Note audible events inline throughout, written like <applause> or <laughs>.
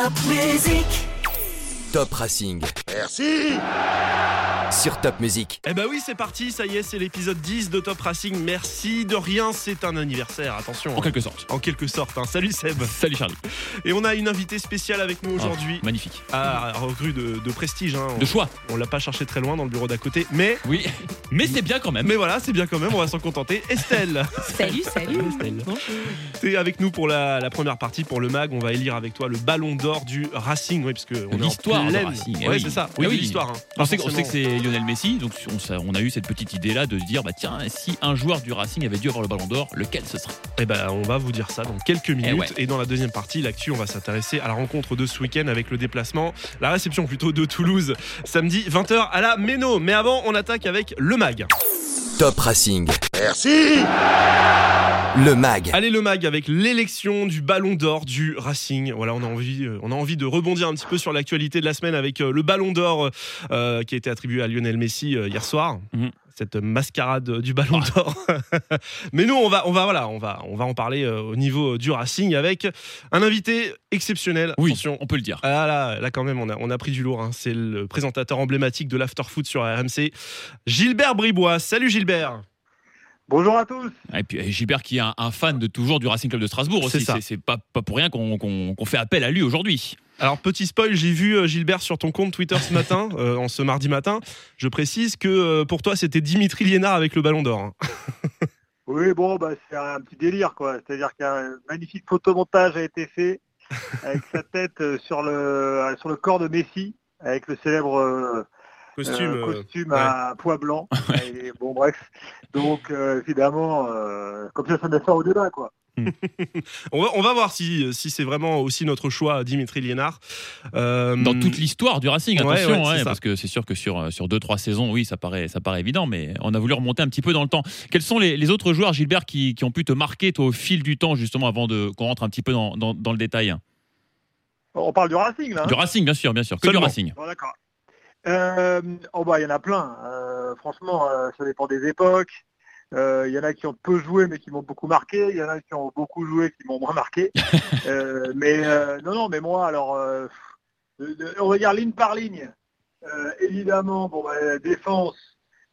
Top Racing. Merci Sur Top Music. Eh bah oui, c'est parti, ça y est, c'est l'épisode 10 de Top Racing. Merci de rien, c'est un anniversaire, attention. En quelque sorte. En quelque sorte, hein. salut Seb. Salut Charlie. Et on a une invitée spéciale avec nous aujourd'hui. Oh, magnifique. Ah, recrue de, de prestige, hein. De choix. On l'a pas cherché très loin dans le bureau d'à côté, mais Oui. <laughs> Mais c'est bien quand même. mais voilà, c'est bien quand même, on va s'en contenter. Estelle, <laughs> Salut, salut. t'es avec nous pour la, la première partie, pour le mag. On va élire avec toi le ballon d'or du Racing, oui, parce que on est en pleine- Ouais, oui. c'est ça. Eh Oui, oui. l'histoire. hein. On sait, on sait que c'est Lionel Messi, donc on, ça- on a eu cette petite idée-là de se dire, bah tiens, si un joueur du Racing avait dû avoir le ballon d'or, lequel ce serait? Eh ben, on va vous dire ça dans quelques minutes. ouais. Et dans la deuxième partie, l'actu, on va s'intéresser à la rencontre de ce week-end avec le déplacement, la réception plutôt de Toulouse, samedi 20h à la Méno. Mais avant, on attaque avec le mag. Top Racing. Merci Le mag. Allez, le mag avec l'élection du ballon d'or du Racing. Voilà, on a envie, euh, on a envie de rebondir un petit peu sur l'actualité de la semaine avec euh, le ballon d'or euh, qui a été attribué à Lionel Messi euh, hier soir. Mhm. Cette mascarade du ballon d'or. <laughs> Mais nous, on va, on va, voilà, on va, on va en parler euh, au niveau du Racing avec un invité exceptionnel. Oui, Attention, on peut le dire. Ah là, là quand même, on a, on a pris du lourd. hein. C'est le présentateur emblématique de l'afterfoot sur RMC, Gilbert Bribois. Salut Gilbert. Bonjour à tous. Et puis Gilbert qui est un, un fan de toujours du Racing Club de Strasbourg aussi. C'est ça. C'est c'est pas, pas pour rien qu'on qu'on- qu'on fait appel à lui aujourd'hui. Alors petit spoil, j'ai vu euh, Gilbert sur ton compte Twitter ce matin, <laughs> euh, en ce mardi matin. Je précise que euh, pour toi c'était Dimitri Liénard avec le Ballon d'Or. hein. <laughs> Oui, bon, bah, c'est un petit délire, quoi. C'est-à-dire qu'un magnifique photomontage a été fait avec sa tête sur le, sur le corps de Messi, avec le célèbre euh, Costume. euh, euh, à poids blanc. <laughs> Et, bon, bref. Donc, euh, évidemment, euh, comme ça, ça met fin au débat, quoi. <laughs> on, va, on va voir si, si c'est vraiment aussi notre choix, Dimitri Liénard. Euh, Dans toute l'histoire du Racing, Ouais, attention, ouais, hein, parce que c'est sûr que sur, sur deux, trois saisons, oui, ça paraît, ça paraît évident, mais on a voulu remonter un petit peu dans le temps. Quels sont les, les autres joueurs, Gilbert, qui, qui ont pu te marquer, toi, au fil du temps, justement, avant de- qu'on rentre un petit peu dans, dans- dans le détail? On parle du Racing, là. hein Du Racing, bien sûr, bien sûr, que Seulement. du Racing. Bon, d'accord. Euh, oh bah il y en a plein. Euh, franchement, euh, ça dépend des époques. Il y en a qui ont peu joué mais qui m'ont beaucoup marqué. Il y en a qui ont beaucoup joué qui m'ont moins marqué. <laughs> Mais non, non, mais moi alors, de- de- on va dire ligne par ligne. Évidemment, bon bah, la défense.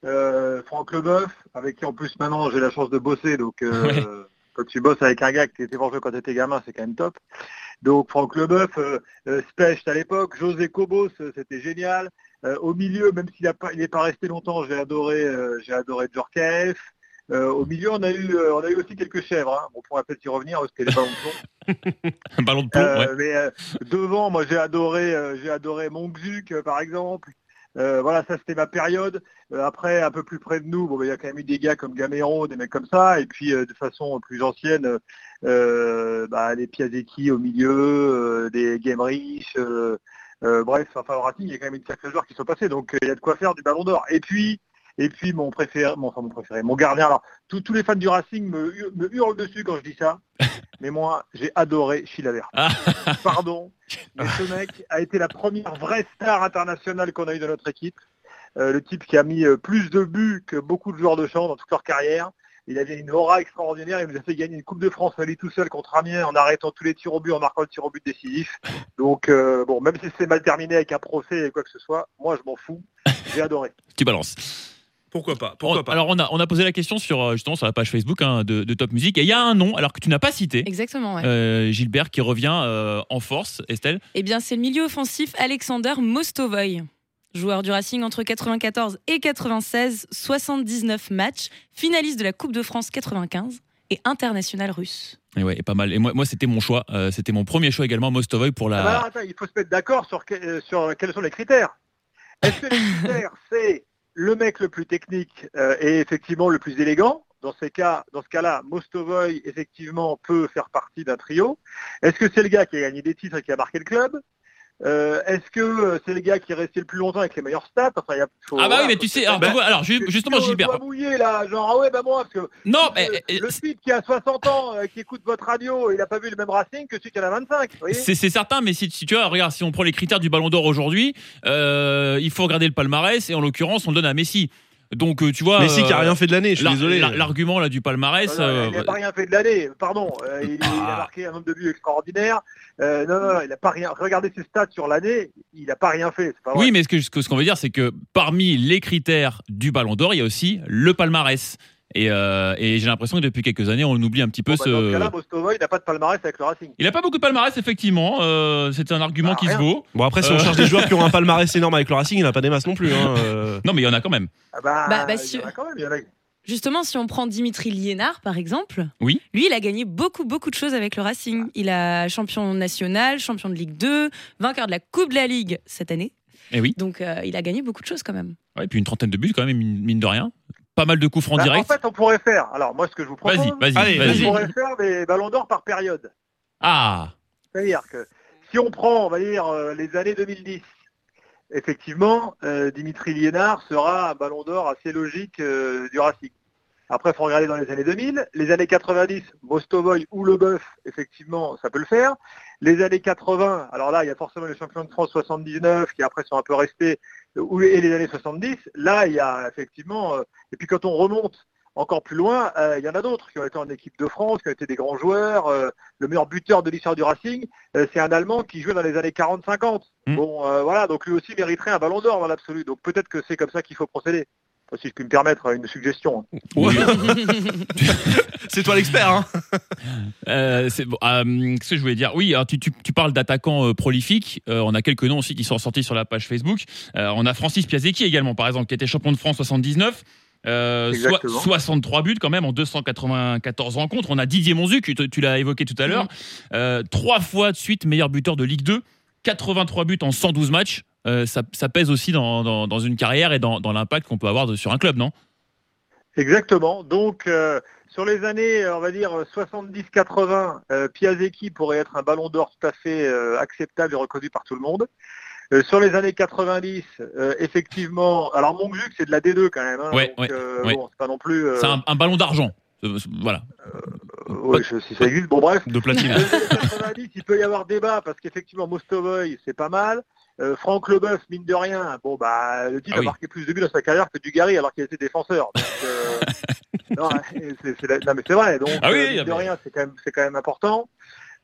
Euh, Franck Leboeuf, avec qui en plus maintenant j'ai la chance de bosser, donc quand tu bosses avec un gars qui était fort joué quand tu étais gamin, c'est quand même top. Donc Franck Leboeuf, Specht à l'époque, José Cobos, c'était génial. Euh, au milieu, même s'il n'est pas resté longtemps, j'ai adoré, euh, j'ai adoré Djorkaeff. Euh, au milieu, on a eu, euh, on a eu aussi quelques chèvres. Hein. On pourra peut-être y revenir parce que les ballons de plomb. Un ballon de plomb, Euh, ouais. Mais devant, moi, j'ai adoré, j'ai adoré Monkzuk, par exemple. Voilà, ça c'était ma période. Après, un peu plus près de nous, bon, bah, il y a quand même eu des gars comme Gamero, des mecs comme ça. Et puis, de façon plus ancienne, bah, les Piazecki au milieu, des Gamerich. Euh, euh, bref, enfin, au Racing, il y a quand même une sacrée joueurs qui sont passés. Donc, euh, il y a de quoi faire du Ballon d'Or. Et puis, et puis mon préféré, mon, enfin mon préféré, mon gardien. Alors, tous tous les fans du Racing me, hu- me hurlent dessus quand je dis ça. <laughs> Mais moi, j'ai adoré Chilavert. Ah. <laughs> Pardon, mais ce mec a été la première vraie star internationale qu'on a eu dans notre équipe. Euh, le type qui a mis plus de buts que beaucoup de joueurs de champ dans toute leur carrière. Il avait une aura extraordinaire. Il nous a fait gagner une Coupe de France à lui tout seul contre Amiens en arrêtant tous les tirs au but, en marquant le tir au but décisif. Donc, euh, bon, même si c'est mal terminé avec un procès et quoi que ce soit, moi, je m'en fous. J'ai adoré. <laughs> Tu balances. Pourquoi pas Pourquoi On- pas Alors, on a, on a posé la question sur, euh, justement, sur la page Facebook hein, de, de Top Music, et il y a un nom, alors que tu n'as pas cité, Exactement, ouais. euh, Gilbert, qui revient euh, en force. Estelle Eh bien, c'est le milieu offensif Alexander Mostovoy. Joueur du Racing entre 94 et 96, 79 matchs, finaliste de la Coupe de France 95 et international russe. Et ouais, et pas mal. Et moi, moi c'était mon choix. Euh, c'était mon premier choix également, Mostovoy, pour Ah bah la. alors, attends, il faut se mettre d'accord sur, que- euh, sur quels sont les critères. Est-ce que les <laughs> critères, c'est le mec le plus technique euh, et effectivement le plus élégant? Dans, ces cas, dans ce cas-là, Mostovoy, effectivement, peut faire partie d'un trio. Est-ce que c'est le gars qui a gagné des titres et qui a marqué le club? Euh, Est-ce que euh, c'est le gars qui est resté le plus longtemps avec les meilleurs stats enfin, y a- faut- Ah bah oui, mais tu sais, alors, tu vois, alors ju- Est-ce justement, Gilbert. doit mouiller là, genre ah ouais bah moi parce que Non, mais le, le type qui a 60 ans euh, qui écoute votre radio, il n'a pas vu le même Racing que celui qui en a 25. vous voyez c'est c'est certain, mais si, si tu vois, regarde, si on prend les critères du Ballon d'Or aujourd'hui, euh, il faut regarder le palmarès et en l'occurrence, on le donne à Messi. Donc, euh, tu vois. Messi qui a euh, rien fait de l'année, je suis désolé. l'ar- L'argument là du palmarès. Non, non, euh, il n'a pas rien fait de l'année, pardon. Euh, il, il a Ah. marqué un nombre de buts extraordinaire. Euh, non, non, non, il n'a pas rien. Regardez ses stats sur l'année, il n'a pas rien fait. C'est pas vrai. Oui, mais ce que ce que- ce qu'on veut dire, c'est que parmi les critères du Ballon d'Or, il y a aussi le palmarès. Et, euh, et j'ai l'impression que depuis quelques années, on oublie un petit peu Bon, bah, Dans ce ce. cas-là, Mostovoy n'a pas de palmarès avec le Racing. Il a pas beaucoup de palmarès, effectivement. euh, c'est un argument Bah, qui se vaut. Bon, après, si on Euh. cherche des joueurs qui ont un palmarès énorme avec le Racing, il n'a pas des masses non plus. hein. <laughs> Non, mais il y en a quand même. Ah bah, Bah, bah, il y en a quand même. il y en a- Justement, si on prend Dimitri Liénard, par exemple, Oui. lui, il a gagné beaucoup, beaucoup de choses avec le Racing. Il a champion national, champion de Ligue 2, vainqueur de la Coupe de la Ligue cette année. Eh oui. Donc, euh, il a gagné beaucoup de choses quand même. Ouais, et puis une trentaine de buts quand même, mine de rien. Pas mal de coups francs Bah, en directs. fait, on pourrait faire. Alors, moi, ce que je vous propose, Vas-y, vas-y, Allez, vas-y. on pourrait faire des ballons d'or par période. Ah, C'est-à-dire que si on prend, on va dire, euh, les années 2010, effectivement, euh, Dimitri Liénard sera un ballon d'or assez logique euh, du Racing. Après, il faut regarder dans les années 2000. Les années 90, Mostovoy ou Leboeuf, effectivement, ça peut le faire. Les années 80, alors là, il y a forcément les champions de France 79 qui après sont un peu restés, et les années 70. Là, il y a effectivement... euh, et puis quand on remonte encore plus loin, euh, il y en a d'autres qui ont été en équipe de France, qui ont été des grands joueurs. euh, le meilleur buteur de l'histoire du Racing, c'est un Allemand qui jouait dans les années 40-50. Mm. Bon, voilà, donc lui aussi mériterait un ballon d'or dans l'absolu. Donc peut-être que c'est comme ça qu'il faut procéder. Enfin, Si je puis me permettre une suggestion. hein. Ouais. <laughs> C'est toi l'expert. Hein. Euh, c'est bon, euh, Qu'est-ce que je voulais dire? Oui, alors tu, tu, tu parles d'attaquants euh, prolifiques. Euh, on a quelques noms aussi qui sont sortis sur la page Facebook. Euh, on a Francis Piazecki également, par exemple, qui était champion de France 79. Euh, so- Exactement. 63 buts quand même en 294 rencontres. On a Didier Monzuc, tu, tu l'as évoqué tout à l'heure. Euh, trois fois de suite meilleur buteur de Ligue 2. 83 buts en 112 matchs. Euh, ça, ça pèse aussi dans, dans, dans une carrière et dans, dans l'impact qu'on peut avoir de- sur un club, non? Exactement. Donc euh, sur les années, euh, on va dire 70-80, euh, Piazecki pourrait être un ballon d'or tout à fait acceptable et reconnu par tout le monde. Euh, sur les années 90, euh, effectivement, alors Monzuc c'est de la D2 quand même. hein, Ouais, donc, ouais, euh, ouais. bon, c'est pas non plus. C'est un, un ballon d'argent. Voilà. je- si ça existe, bon bref. De platine. <laughs> Dans les années 90, il peut y avoir débat parce qu'effectivement Mostovoy, c'est pas mal. Euh, Franck Leboeuf, mine de rien, bon bah le type Ah a oui. marqué plus de buts dans sa carrière que Dugarry alors qu'il était défenseur. Donc, euh, <laughs> non, c'est, c'est la- non, mais c'est vrai. Donc Ah oui, euh, oui, mine de mais- rien, c'est quand même c'est quand même important.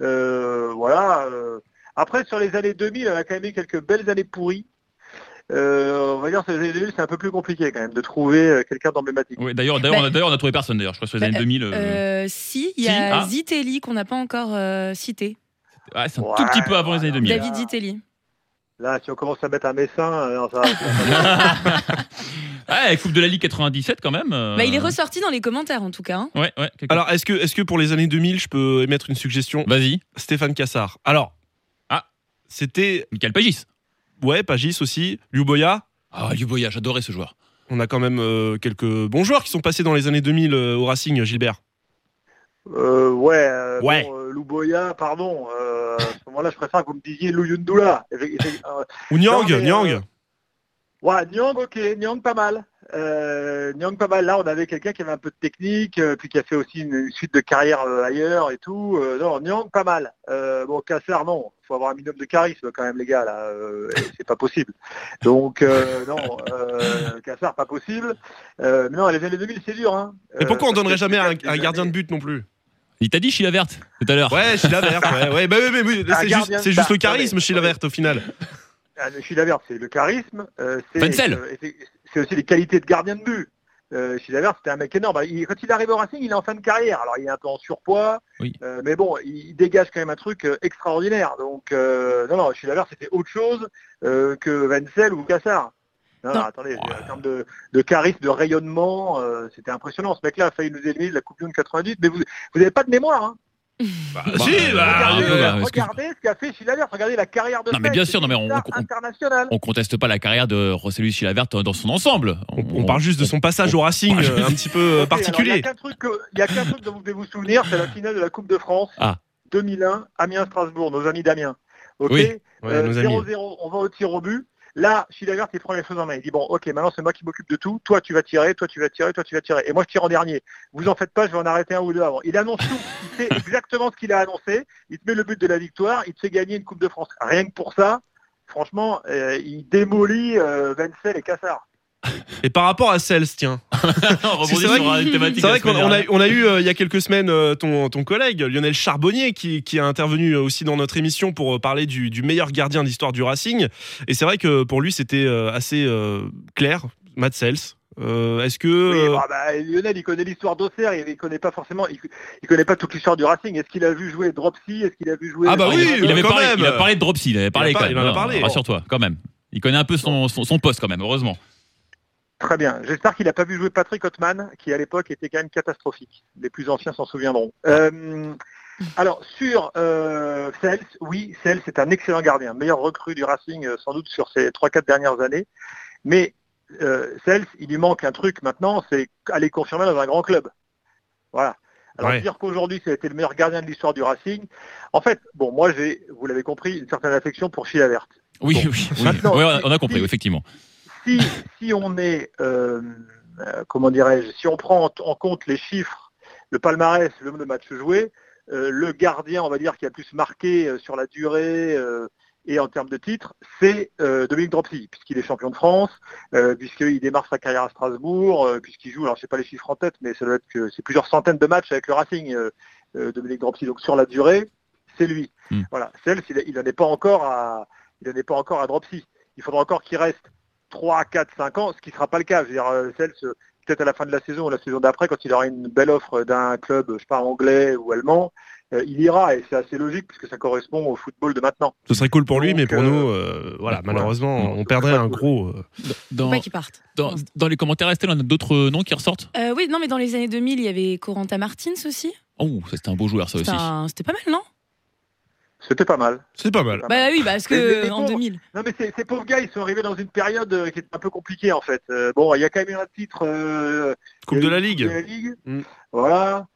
Euh, voilà. euh. Après sur les années 2000, on a quand même eu quelques belles années pourries. Euh, on va dire sur les années 2000, c'est un peu plus compliqué quand même de trouver quelqu'un d'emblématique. Ouais, d'ailleurs, d'ailleurs, Bah- on a, d'ailleurs, on a trouvé personne d'ailleurs. Je crois que sur les Bah, années 2000. euh, Euh, si, il y Si, a ah. Zitelli qu'on n'a pas encore euh, cité. ouais, c'est un Ouais, tout petit peu avant les années 2000. David- David Zitelli. Là, si on commence à mettre un messin, euh, non, ça, <laughs> Ouais, Coupe de la Ligue 97 quand même. euh, Bah, il est ressorti dans les commentaires en tout cas. hein. Ouais, ouais. Alors, est-ce que, est que pour les années 2000, je peux émettre une suggestion? Vas-y, Stéphane Cassard. Alors, Ah. c'était. Michael Pagis. Ouais, Pagis aussi. Liuboya. Ah, Luboya, j'adorais ce joueur. On a quand même euh, quelques bons joueurs qui sont passés dans les années 2000 euh, au Racing, Gilbert. Euh, ouais, euh, Ouais. Bon, euh, Louboya, pardon. Euh, à ce moment-là, je préfère que vous me disiez effe- euh, Ou Nyang, Non, mais, Nyang. euh, ouais, Nyang, ok, Nyang pas mal. Euh, Nyang pas mal. Là, on avait quelqu'un qui avait un peu de technique, euh, puis qui a fait aussi une, une suite de carrière euh, ailleurs et tout. Euh, non, Nyang pas mal. Euh, bon, Cassar, non. faut avoir un minimum de charisme quand même, les gars. Là, euh, et c'est pas possible. Donc, euh, non, euh, Cassar, pas possible. Euh, mais non, les années 2000, c'est dur. Hein. Mais pourquoi on Euh, donnerait jamais un, gardien de but non plus? Il t'a dit Chila Verte tout à l'heure. Ouais, Sheila Verte. Ouais, ouais, bah, mais Un c'est juste, c'est le but. charisme, Sheila Verte, au final. Ah, le Sheila Vert, c'est le charisme. euh, c'est, euh, c'est- aussi les qualités de gardien de but. Euh, c'était un mec énorme. Il- quand il arrive au Racing, il est en fin de carrière. Alors, il est un peu en surpoids. Oui. euh, mais bon, il dégage quand même un truc euh, extraordinaire. Donc, euh, non, non, Sheila Vert, c'était autre chose euh, que Wenzel ou Cassar. Non, Non. attendez, en termes de, de charisme, de rayonnement, euh, c'était impressionnant. Ce mec-là a failli nous éliminer de la Coupe du Monde 98, mais vous vous n'avez pas de mémoire. Hein. Bah, Bah, si, euh, bah, regardez, un peu, bah, regardez ce qu'a fait Sheila Vert, regardez la carrière de Non, mais bien sûr, non, mais on- on- conteste pas la carrière de José Luis Chila Verte dans son ensemble. on, on parle juste de son passage au Racing, euh, un petit peu euh, particulier. Il n'y a qu'un truc, que- il y a qu'un truc dont vous devez vous souvenir, c'est la finale de la Coupe de France Ah. 2001, Amiens-Strasbourg, nos amis d'Amiens. Ok Oui. Ouais, Euh, nos amis. 0-0, on va au tir au but. Là, Chilavert, il prend les choses en main. Il dit bon, ok, maintenant c'est moi qui m'occupe de tout. Toi, tu vas tirer, toi, tu vas tirer, toi, tu vas tirer. Et moi, je tire en dernier. Vous en faites pas, je vais en arrêter un ou deux avant. Il annonce tout. Il sait <laughs> exactement ce qu'il a annoncé. Il te met le but de la victoire. Il te fait gagner une Coupe de France. Rien que pour ça, franchement, euh, il démolit euh, Wenzel et Cassard. Et par rapport à Cels, tiens. <laughs> C'est vrai sur une thématique. C'est de la vrai qu'on a, on a eu euh, il y a quelques semaines euh, ton, ton collègue Lionel Charbonnier qui, qui a intervenu aussi dans notre émission pour euh, parler du, du meilleur gardien de l'histoire du Racing. Et c'est vrai que pour lui c'était euh, assez euh, clair, Matt Sels. Euh, Est-ce que Oui, euh, bah, bah, Lionel, il connaît l'histoire d'Auxerre, il, il connaît pas forcément, il, il connaît pas toute l'histoire du Racing. Est-ce qu'il a vu jouer Dropsy? Est-ce qu'il a vu jouer Ah bah Ah, oui, il, avait quand parlé, même. il a parlé de Dropsy, il avait parlé a quand pas- même. il en a Non, parlé. Rassure-toi, quand même. Il connaît un peu son, son, son poste quand même, heureusement. Très bien. J'espère qu'il n'a pas vu jouer Patrick Ottman, qui à l'époque était quand même catastrophique. Les plus anciens s'en souviendront. Euh, alors sur euh, Cels, oui, Cels c'est un excellent gardien, meilleur recrue du Racing euh, sans doute sur ces 3-4 dernières années. Mais euh, Cels, il lui manque un truc maintenant, c'est aller confirmer dans un grand club. Voilà. Alors Ouais. dire qu'aujourd'hui ça a été le meilleur gardien de l'histoire du Racing, en fait, bon, moi j'ai, vous l'avez compris, une certaine affection pour Chilavert. Oui, Bon. oui, oui. Maintenant, on a- compris, effectivement. Si, si on est, euh, euh, comment dirais-je, si on prend en, en compte les chiffres, le palmarès, le nombre de matchs joués, euh, le gardien, on va dire, qui a le plus marqué sur la durée et en termes de titres, c'est Dominique Dropsy, puisqu'il est champion de France, puisqu'il démarre sa carrière à Strasbourg, puisqu'il joue, alors je sais pas les chiffres en tête, mais ça doit être que c'est plusieurs centaines de matchs avec le Racing, Dominique Dropsy. Donc sur la durée, c'est lui. Hmm. Voilà. Celle, il n'en est pas encore à, il en est pas encore à Dropsy. Il faudra encore qu'il reste 3, 4, 5 ans, ce qui ne sera pas le cas. Je veux dire, euh, Cels, euh, peut-être à la fin de la saison ou la saison d'après, quand il aura une belle offre d'un club, je sais pas, anglais ou allemand, euh, il ira et c'est assez logique puisque ça correspond au football de maintenant. ce serait cool pour lui, Donc, mais pour euh, nous, euh, voilà, malheureusement, on perdrait un gros. Dans, pas partent. dans, dans les commentaires, Estelle, on a d'autres noms qui ressortent? Euh, oui, non, mais dans les années 2000, il y avait Corentin Martins aussi. Oh, c'était un beau joueur, ça aussi. C'était pas mal, non? C'était pas mal. C'est pas mal. Pas Bah mal. oui, parce Mais- mais- que mais en bon, 2000. Non mais ces, ces pauvres gars, ils sont arrivés dans une période euh, qui est un peu compliquée en fait. Euh, bon, il y a quand même eu un titre. euh, Coupe de la Ligue. Coupe de la Ligue. Mm. Voilà.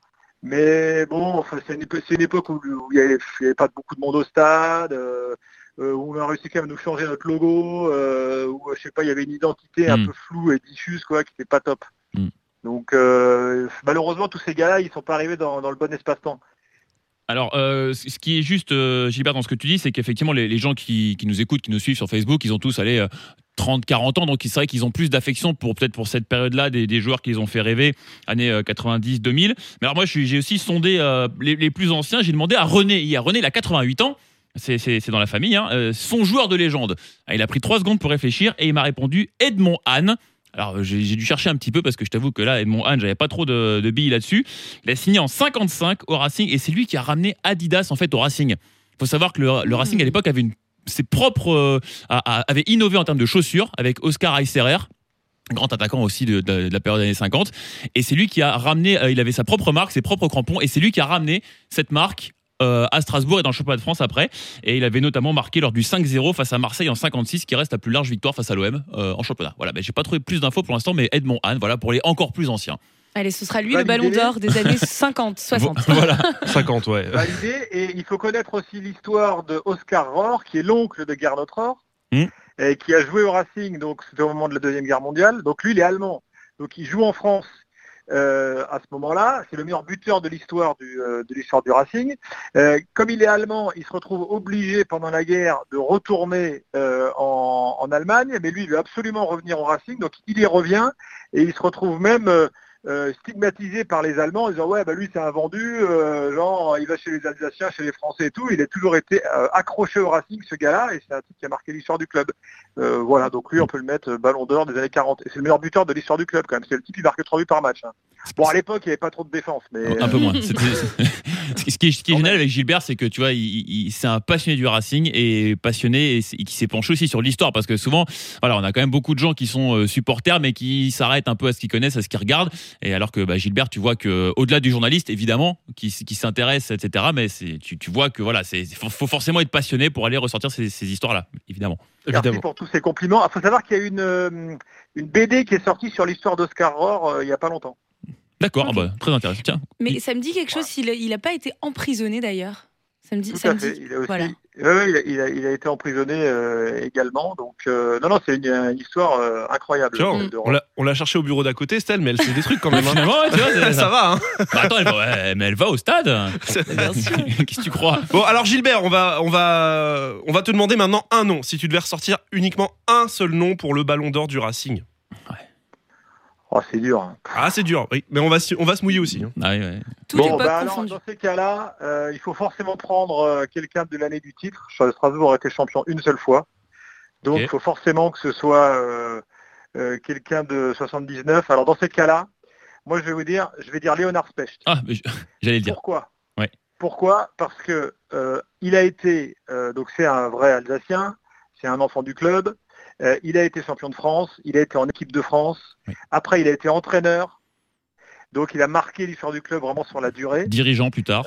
Mais bon, enfin, c'est une, époque où il n'y avait, il y avait pas beaucoup de monde au stade, euh, où on a réussi quand même à nous changer notre logo, euh, où je sais pas, il y avait une identité un Mm. peu floue et diffuse quoi, qui n'était pas top. Mm. Donc euh, malheureusement, tous ces gars-là, ils sont pas arrivés dans, dans le bon espace-temps. Alors, euh, ce qui est juste, euh, Gilbert, dans ce que tu dis, c'est qu'effectivement, les, gens qui, nous écoutent, qui nous suivent sur Facebook, ils ont tous allé euh, 30, 40 ans, donc c'est vrai qu'ils ont plus d'affection pour peut-être pour cette période-là des, joueurs qui les ont fait rêver, années euh, 90, 2000. Mais alors moi, j'ai aussi sondé euh, les, les plus anciens. J'ai demandé à René hier. René, il a 88 ans. C'est dans la famille. Hein, euh, son joueur de légende. Ah, Il a pris trois secondes pour réfléchir et il m'a répondu Edmond Hahn. Alors j'ai j'ai dû chercher un petit peu parce que je t'avoue que là, Edmond Hahn, j'avais pas trop de, de billes là-dessus. Il a signé en 55 au Racing et c'est lui qui a ramené Adidas en fait au Racing. Il faut savoir que le, le Racing à l'époque avait une, ses propres, euh, a- a- avait innové en termes de chaussures avec Oscar Eiserer grand attaquant aussi de, de- de la période des années 50 et c'est lui qui a ramené euh, il avait sa propre marque ses propres crampons et c'est lui qui a ramené cette marque euh, à Strasbourg et dans le championnat de France après et il avait notamment marqué lors du 5-0 face à Marseille en 56 qui reste la plus large victoire face à l'OM euh, en championnat voilà ben, j'ai pas trouvé plus d'infos pour l'instant mais Edmond Hahn voilà pour les encore plus anciens Allez, ce sera lui Validé. le ballon d'or des <laughs> années 50, 60. voilà <laughs> 50, ouais. validé. Et il faut connaître aussi l'histoire de Oscar Rohr, qui est l'oncle de Gernot Rohr, Hmm. et qui a joué au Racing, donc c'était au moment de la Deuxième Guerre mondiale. Donc lui, il est allemand. Donc il joue en France euh, à ce moment-là. C'est le meilleur buteur de l'histoire du, euh, de l'histoire du Racing. Euh, comme il est allemand, il se retrouve obligé pendant la guerre de retourner euh, en, en Allemagne, mais lui, il veut absolument revenir au Racing. Donc il y revient et il se retrouve même euh, stigmatisé par les Allemands en disant ouais bah lui c'est un vendu, euh, genre il va chez les Alsaciens, chez les Français et tout. Il a toujours été euh, accroché au Racing ce gars-là et c'est un truc qui a marqué l'histoire du club. Voilà donc lui on peut le mettre Ballon d'Or des années 40 et c'est le meilleur buteur de l'histoire du club quand même. C'est le type qui marque 3 buts par match. hein. Bon à l'époque il n'y avait pas trop de défense mais un peu euh, moins. <laughs> Ce qui est, ce qui est Quand génial même. avec Gilbert, c'est que tu vois, il, il- c'est un passionné du Racing et passionné et, qui s'est penché aussi sur l'histoire parce que souvent, voilà, on a quand même beaucoup de gens qui sont euh, supporters mais qui s'arrêtent un peu à ce qu'ils connaissent, à ce qu'ils regardent. Et alors que bah, Gilbert, tu vois que au-delà du journaliste, évidemment, qui, qui s'intéresse, etc. Mais c'est, tu, tu vois que voilà, c'est faut, faut forcément être passionné pour aller ressortir ces, ces histoires-là, évidemment. Merci Évidemment. pour tous ces compliments. Il faut savoir qu'il y a une, euh, une BD qui est sortie sur l'histoire d'Oscar Rohr euh, il n'y a pas longtemps. D'accord, ah bah, très intéressant. Tiens, Mais ça me dit quelque chose, il, il a pas été emprisonné d'ailleurs. Ça me dit. Tout ça à me fait. dit- Il a aussi, voilà. Ouais, ouais, il, a, il a- il a été emprisonné euh, également. Donc euh, non, non, c'est une, une histoire euh, incroyable. De- on l'a- on l'a cherché au bureau d'à côté, Estelle, mais elle sait des trucs quand <laughs> même. hein. finalement, ouais, tu vois, c'est- <laughs> ça va, hein. Bah, attends, elle va, ouais, mais elle va au stade. <laughs> Qu'est-ce que tu crois? Bon, alors Gilbert, on va, on, va, on va te demander maintenant un nom. Si tu devais ressortir uniquement un seul nom pour le ballon d'or du Racing. Oh, c'est dur. hein. Ah, c'est dur, oui. Mais on va, se- on va se mouiller aussi. hein. Ah ouais, ouais. Toute Bon, bah alors, dans ces cas-là, euh, il faut forcément prendre euh, quelqu'un de l'année du titre. Strasbourg a été champion une seule fois. Donc, il faut forcément que ce soit euh, euh, quelqu'un de 79. Alors, dans ces cas-là, moi, je vais vous dire, je vais dire Léonard Specht. Ah, <laughs> j'allais le dire. Pourquoi? Ouais. Pourquoi? Parce que euh, il a été, euh, donc c'est un vrai Alsacien, c'est un enfant du club. Euh, il a été champion de France, il a été en équipe de France. Oui. Après, il a été entraîneur. Donc, il a marqué l'histoire du club vraiment sur la durée. Dirigeant plus tard.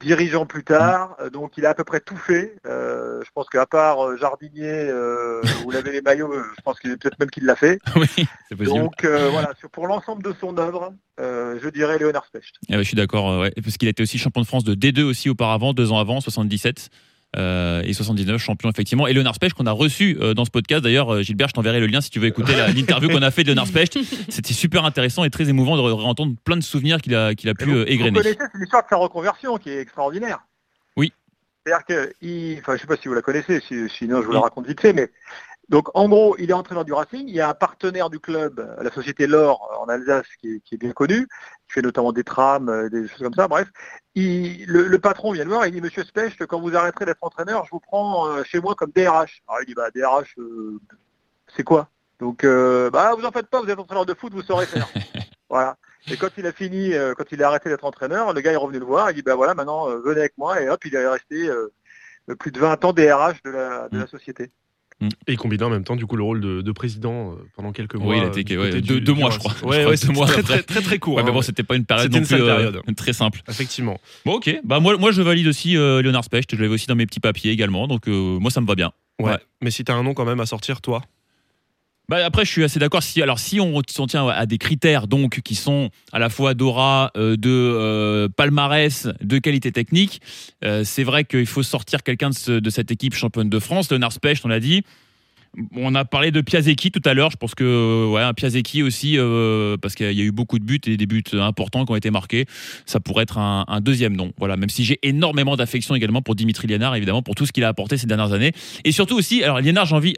Dirigeant plus tard, euh, donc il a à peu près tout fait. Euh, je pense qu'à part euh, jardinier, euh, <laughs> où il avait les maillots, euh, je pense qu'il peut-être même qu'il l'a fait. <laughs> oui, c'est possible. Donc euh, voilà, sur- pour l'ensemble de son œuvre, euh, je dirais Léonard Specht. Ah ouais, je suis d'accord, euh, ouais, parce qu'il était aussi champion de France de D2 aussi auparavant, deux ans avant, 77. Euh, et 79 champion effectivement. Et Leonard Specht qu'on a reçu euh, dans ce podcast. D'ailleurs euh, Gilbert je t'enverrai le lien si tu veux écouter l'interview qu'on a fait de Leonard Specht <laughs> c'était super intéressant et très émouvant de re- entendre plein de souvenirs qu'il a, qu'il a pu vous, euh, vous égrener connaissez, c'est l'histoire de sa reconversion qui est extraordinaire. Oui. C'est-à-dire que, il, enfin, je sais pas si vous la connaissez, si- sinon je vous la raconte vite fait, mais donc en gros, il est entraîneur du Racing. Il y a un partenaire du club, la société L'Or en Alsace, qui est, qui est bien connu, qui fait notamment des trams, euh, des choses comme ça. Bref, il- le, le patron vient le voir, il dit Monsieur Specht, quand vous arrêterez d'être entraîneur, je vous prends euh, chez moi comme DRH. Alors il dit bah DRH, euh, c'est quoi? Donc euh, bah vous en faites pas, vous êtes entraîneur de foot, vous saurez faire. <laughs> voilà. Et quand il a fini, euh, quand il a arrêté d'être entraîneur, le gars est revenu le voir, il dit bah voilà, maintenant venez avec moi, et hop, il est resté plus de 20 ans DRH de la, de la société. Et il combinait en même temps, du coup, le rôle de, de président euh, pendant quelques mois. Oui, il a euh, été- ouais, deux- mois, je crois. Ouais, Je crois ouais, mois très, très, très, très court. Ouais, mais hein, bon c'était pas une période non une plus euh, période. très simple Effectivement. bon ok bah moi, moi je valide aussi euh, Leonard Specht je l'avais aussi dans mes petits papiers également donc euh, moi ça me va bien Ouais. Ouais. Mais si t'as un nom quand même à sortir, toi? Bah après, je suis assez d'accord. Si, alors, si on s'en tient à des critères donc qui sont à la fois d'aura, euh, de euh, palmarès, de qualité technique, euh, c'est vrai qu'il faut sortir quelqu'un de, ce- de cette équipe championne de France. Leonard Specht, on l'a dit. On a parlé de Piazecki tout à l'heure. Je pense que ouais, aussi, parce qu'il y a eu beaucoup de buts et des buts importants qui ont été marqués. Ça pourrait être un, deuxième nom. Voilà. Même si j'ai énormément d'affection également pour Dimitri Liénard, évidemment, pour tout ce qu'il a apporté ces dernières années. Et surtout aussi, alors Liénard, j'ai envie.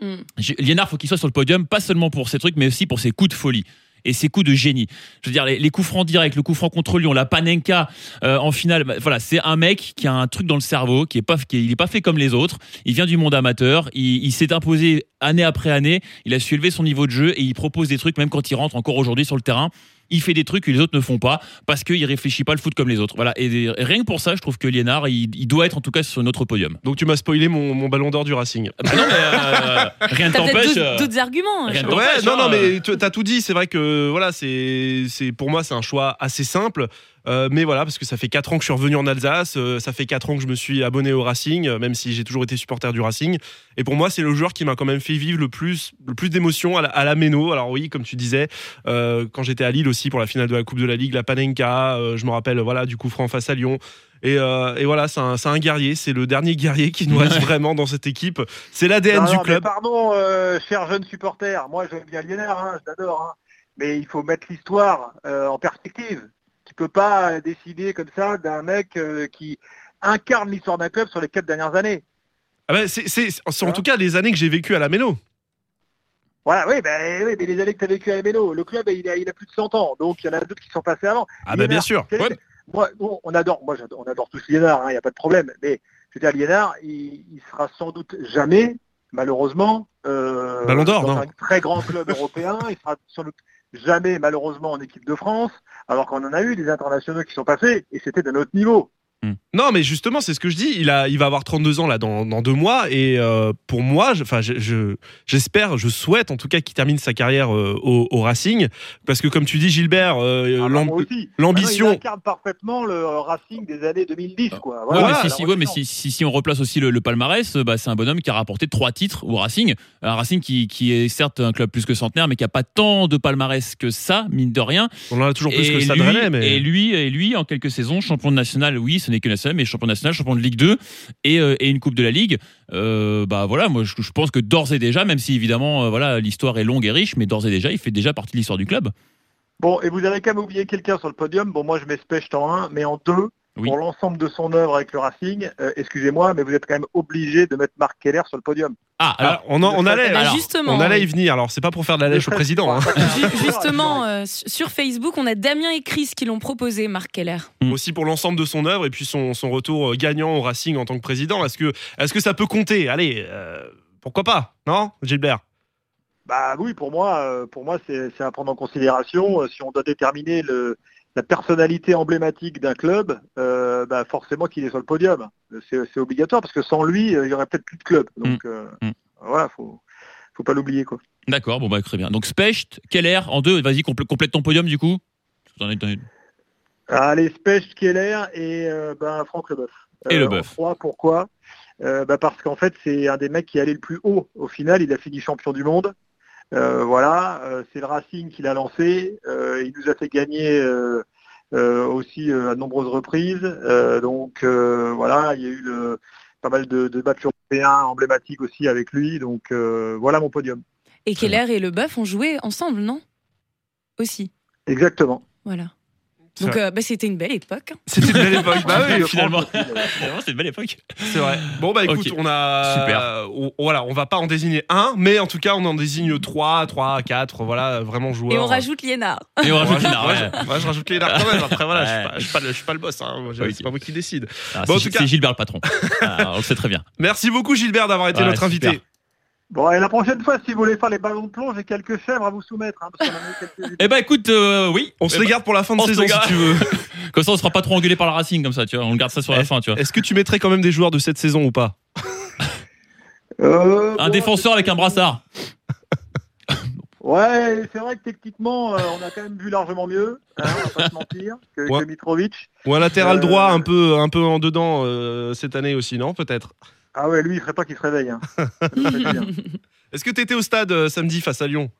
Mm. Liénard, faut qu'il soit sur le podium, pas seulement pour ses trucs, mais aussi pour ses coups de folie et ses coups de génie. Je veux dire, les, les coups francs directs, le coup franc contre Lyon, la Panenka euh, en finale. bah, voilà, c'est un mec qui a un truc dans le cerveau, qui est pas, qui est, il est pas fait comme les autres. Il vient du monde amateur. Il, il s'est imposé année après année. Il a su élever son niveau de jeu et il propose des trucs même quand il rentre encore aujourd'hui sur le terrain. Il fait des trucs que les autres ne font pas parce qu'il réfléchit pas le foot comme les autres. Voilà. Et rien que pour ça, je trouve que Liénard, il, il doit être en tout cas sur notre podium. Donc tu m'as spoilé mon, mon ballon d'or du Racing. Ah bah non, mais euh, <laughs> rien ne t'empêche. d'autres- euh, d'autres arguments. rien hein, Ouais, non, hein, non, euh. mais tu as tout dit. C'est vrai que voilà, c'est, c'est pour moi c'est un choix assez simple. Euh, mais voilà, parce que ça fait 4 ans que je suis revenu en Alsace, euh, ça fait 4 ans que je me suis abonné au Racing, euh, même si j'ai toujours été supporter du Racing. Et pour moi, c'est le joueur qui m'a quand même fait vivre le plus, le plus d'émotions à la, à la Méno. Alors oui, comme tu disais, euh, quand j'étais à Lille aussi pour la finale de la Coupe de la Ligue, la Panenka, euh, je me rappelle voilà du coup franc face à Lyon. Et, euh, et voilà, c'est un, c'est un guerrier, c'est le dernier guerrier qui nous reste Ouais. vraiment dans cette équipe. C'est l'ADN du non, mais club. pardon, euh, cher jeune supporter, moi j'aime bien Liénard, hein, je l'adore, hein. mais il faut mettre l'histoire euh, en perspective. Tu peux pas euh, décider comme ça d'un mec euh, qui incarne l'histoire d'un club sur les quatre dernières années. Ah ben, c'est, c'est- c'est en Hein tout cas les années que j'ai vécues à la Méno. Voilà, oui, ben, oui, mais les années que tu as vécu à Méno, le club il a, il a plus de 100 ans, donc il y en a d'autres qui sont passés avant. Ah bah bien sûr. Ouais. Moi, on adore, moi j'adore- on adore tous Liénard, il n'y a pas de problème, mais je veux dire, Liénard, il, il sera sans doute jamais, malheureusement, euh, Ballon d'or, dans non. un très grand club européen, il sera doute jamais, malheureusement, en équipe de France, alors qu'on en a eu des internationaux qui sont passés, et c'était de notre niveau. Non, mais justement, c'est ce que je dis. Il, a, il va avoir 32 ans là dans, dans deux mois. Et euh, pour moi, je- je- j'espère, je, souhaite en tout cas qu'il termine sa carrière euh, au, au Racing. Parce que comme tu dis, Gilbert, euh, Ah, bah, l'ambition. Ah il incarne parfaitement le Racing des années 2010, quoi. Ouais, Voilà, mais, si, la si, ouais, mais renaissance. si, si, si on replace aussi le, le palmarès, bah, c'est un bonhomme qui a rapporté trois titres au Racing. Un Racing qui, qui est certes un club plus que centenaire, mais qui a pas tant de palmarès que ça, mine de rien. on en a toujours plus et, que ça lui, Rennais, mais et lui, et lui, en quelques saisons, champion de national, oui, ce n'est que national, mais champion national, champion de Ligue 2 et, euh, et une Coupe de la Ligue. Euh, bah voilà, moi je, pense que d'ores et déjà, même si évidemment, euh, voilà, l'histoire est longue et riche, mais d'ores et déjà, il fait déjà partie de l'histoire du club. Bon, et vous avez quand même oublié quelqu'un sur le podium. Bon, moi, je mets Specht en 1, mais en 2, Oui. pour l'ensemble de son œuvre avec le Racing, euh, excusez-moi, mais vous êtes quand même obligé de mettre Marc Keller sur le podium. Ah, alors, Alors, on, en- on allait, alors, justement, on allait y venir. Alors, c'est pas pour faire de la lèche au président. hein. Ju- justement, euh, sur Facebook, on a Damien et Chris qui l'ont proposé, Marc Keller. Mm. Aussi pour l'ensemble de son œuvre et puis son, son retour euh, gagnant au Racing en tant que président. Est-ce que, est que ça peut compter? Allez, euh, pourquoi pas Non, Gilbert? Bah oui, pour moi, pour moi, c'est à prendre en considération. Si on doit déterminer le, la personnalité emblématique d'un club, euh, bah forcément qu'il est sur le podium. C'est obligatoire parce que sans lui, euh, il y aurait peut-être plus de club. Donc euh, Mm. voilà, faut faut pas l'oublier quoi. D'accord, bon bah très bien. Donc Specht, Keller en deux, vas-y, complè- complète ton podium du coup. Allez, Specht, Keller et euh, bah, Franck Leboeuf. Et Leboeuf. trois, pourquoi? Bah, Parce qu'en fait, c'est un des mecs qui est allé le plus haut. Au final, il a fini champion du monde. Euh, voilà, euh, c'est le Racing qui l'a lancé. Euh, il nous a fait gagner euh, euh, aussi euh, à de nombreuses reprises. Euh, donc euh, voilà, il y a eu le, pas mal de, de matchs européens emblématiques aussi avec lui. Donc euh, voilà mon podium. Et Keller et Leboeuf ont joué ensemble, non? Aussi. Exactement. Voilà. Donc euh, bah, c'était une belle époque. hein. C'était une belle époque. <laughs> Bah oui, finalement, c'est une belle époque. c'est vrai. Bon, bah écoute, on a. Super. on- voilà, on va pas en désigner un, mais en tout cas, on en désigne trois, trois, quatre, voilà, vraiment joueurs. Et on rajoute Liénard. Et on rajoute Liénard, ouais, ouais. je- rajoute les dards quand même. Après, voilà, je suis pas- je suis pas, le- je suis pas le boss. hein. Moi, j'ai- Ok. C'est pas moi qui décide. Ah, Bon, en c'est tout cas- c'est Gilbert le patron. <laughs> Ah, on le sait très bien. Merci beaucoup, Gilbert, d'avoir été Ouais, notre super. invité. Bon, et la prochaine fois, si vous voulez faire les ballons de plonge, j'ai quelques chèvres à vous soumettre. Hein, parce qu'on a eu quelques-unes. <laughs> Eh ben écoute, euh, oui. On se Eh les ben, garde pour la fin de saison si tu veux. <laughs> Comme ça, on sera pas trop engueulé par le Racing comme ça, tu vois. On le garde ça sur la Eh, fin, tu vois. Est-ce que tu mettrais quand même des joueurs de cette saison ou pas? <laughs> Euh, Un bon, défenseur avec un brassard. Ouais, c'est vrai que techniquement, euh, on a quand même vu largement mieux, hein, on va pas se mentir, que, Ouais. que Mitrovic. Ou un latéral Euh, droit un peu, un peu en dedans euh, cette année aussi, non Peut-être? Ah ouais, lui, il ferait pas qu'il se réveille. Hein. <laughs> Est-ce que tu étais au stade euh, samedi face à Lyon?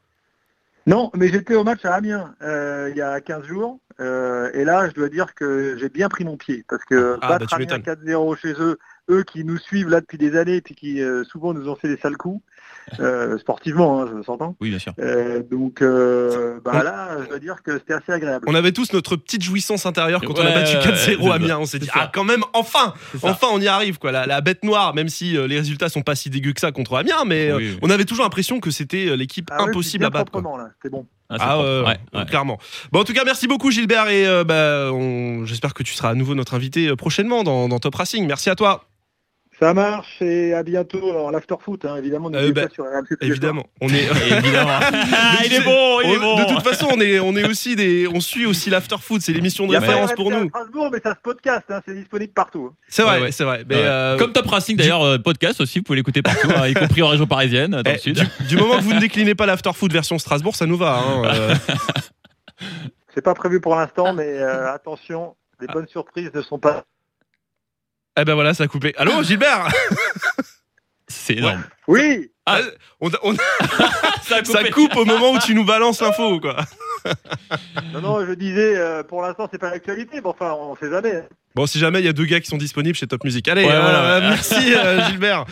Non, mais j'étais au match à Amiens euh, il y a 15 jours, euh, et là, je dois dire que j'ai bien pris mon pied, parce que Ah, bah, battre tu Amiens m'étonnes. 4-0 chez eux, eux qui nous suivent là depuis des années, et puis qui euh, souvent nous ont fait des sales coups, <laughs> euh, sportivement, hein, je s'entends. Oui, bien sûr. Euh, donc euh, bah On- là, je dois dire que c'était assez agréable. On avait tous notre petite jouissance intérieure quand on a battu ouais, 4-0 ouais, à Amiens. On s'est dit, ah, quand même, enfin. Enfin, on y arrive, quoi. La, la bête noire, même si euh, les résultats sont pas si dégueux que ça contre Amiens, mais euh, Oui, oui. on avait toujours l'impression que c'était l'équipe Ah impossible à battre. quoi. proprement, là, c'était bon. Ah, Ah propre. ouais, ouais, ouais, ouais. clairement. Bon, en tout cas, merci beaucoup Gilbert et euh, bah, on- j'espère que tu seras à nouveau notre invité euh, prochainement dans, dans Top Racing. Merci à toi. Ça marche et à bientôt dans l'after-foot, hein, évidemment. Euh, bah, pas sur RMC Évidemment, on est. <laughs> Évidemment. <laughs> Ah, il est bon, il est on- bon. De toute façon, on est, on est aussi des, on suit aussi l'after foot. C'est l'émission de référence pour à nous. Strasbourg, mais ça se podcast, hein, c'est disponible partout. C'est vrai, Ouais, ouais. c'est vrai. Mais, Ouais. euh, Comme Top Racing d'ailleurs, euh, podcast aussi, vous pouvez l'écouter partout, hein, y compris en région parisienne, dans eh, le sud. du, du moment que vous ne déclinez pas l'after foot version Strasbourg, ça nous va. hein, euh. C'est pas prévu pour l'instant, mais euh, attention, les Ah. bonnes surprises ne sont pas. Eh ben voilà, ça a coupé. Allô, <laughs> Gilbert <laughs> C'est énorme. Oui, Ah, on, on- <laughs> Ça, coupe au moment où tu nous balances l'info, quoi. non, non, je disais, euh, pour l'instant, c'est pas l'actualité, mais enfin, on sait jamais. Bon, si jamais il y a deux gars qui sont disponibles chez Top Music. Allez, Ouais, euh, voilà, ouais. merci euh, Gilbert.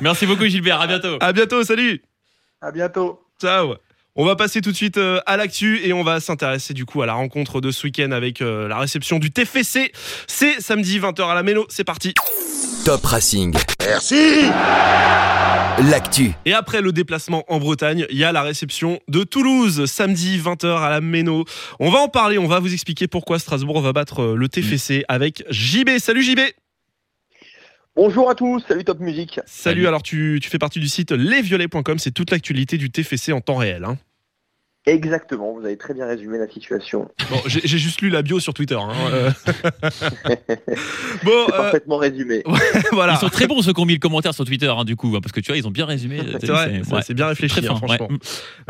Merci beaucoup Gilbert, à bientôt. À bientôt, salut. À bientôt. Ciao. On va passer tout de suite euh, à l'actu et on va s'intéresser du coup à la rencontre de ce week-end avec euh, la réception du TFC. C'est samedi 20h à la Méno. C'est parti. Top Racing. Merci. L'actu. Et après le déplacement en Bretagne, il y a la réception de Toulouse, samedi 20h à la Méno. On va en parler, on va vous expliquer pourquoi Strasbourg va battre euh, le TFC avec JB. Salut JB Bonjour à tous, salut Top Music. Salut, Salut. alors tu, tu fais partie du site lesviolets.com, c'est toute l'actualité du TFC en temps réel. hein. Exactement, vous avez très bien résumé la situation. Bon, j'ai juste lu la bio sur Twitter. hein, euh. <laughs> bon, C'est euh, parfaitement résumé. <laughs> voilà. Ils sont très bons ceux qui ont mis le commentaire sur Twitter, hein, du coup, hein, parce que tu vois, ils ont bien résumé. C'est ouais. c'est bien réfléchi, hein, fin, franchement. ouais.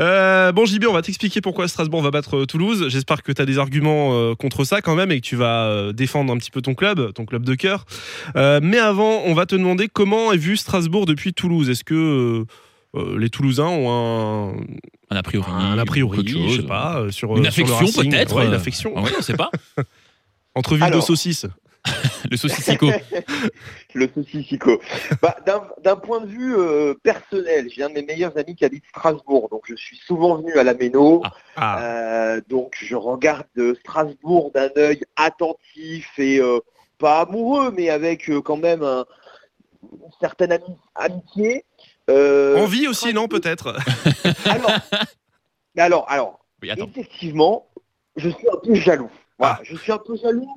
Euh, bon, JB, on va t'expliquer pourquoi Strasbourg va battre euh, Toulouse. J'espère que tu as des arguments euh, contre ça quand même et que tu vas euh, défendre un petit peu ton club, ton club de cœur. Euh, mais avant, on va te demander comment est vu Strasbourg depuis Toulouse. Est-ce que euh, euh, les Toulousains ont un, Un a priori. un a priori, quelque chose. je sais pas, euh, sur Une euh, affection peut-être. Ouais, une euh, affection. Ouais, on sait pas. <laughs> Entre villes de Alors. saucisses. <laughs> Le saucissico. <laughs> le saucissico. Bah, d'un- point de vue euh, personnel, j'ai un de mes meilleurs amis qui habite Strasbourg, donc je suis souvent venu à la Méno. Ah, Euh, donc je regarde Strasbourg d'un œil attentif et euh, pas amoureux, mais avec euh, quand même un- une certaine ami- amitié. Euh, envie aussi, non, peut-être? <laughs> Alors, alors, alors, Oui, effectivement, je suis un peu jaloux. Voilà, je suis un peu jaloux,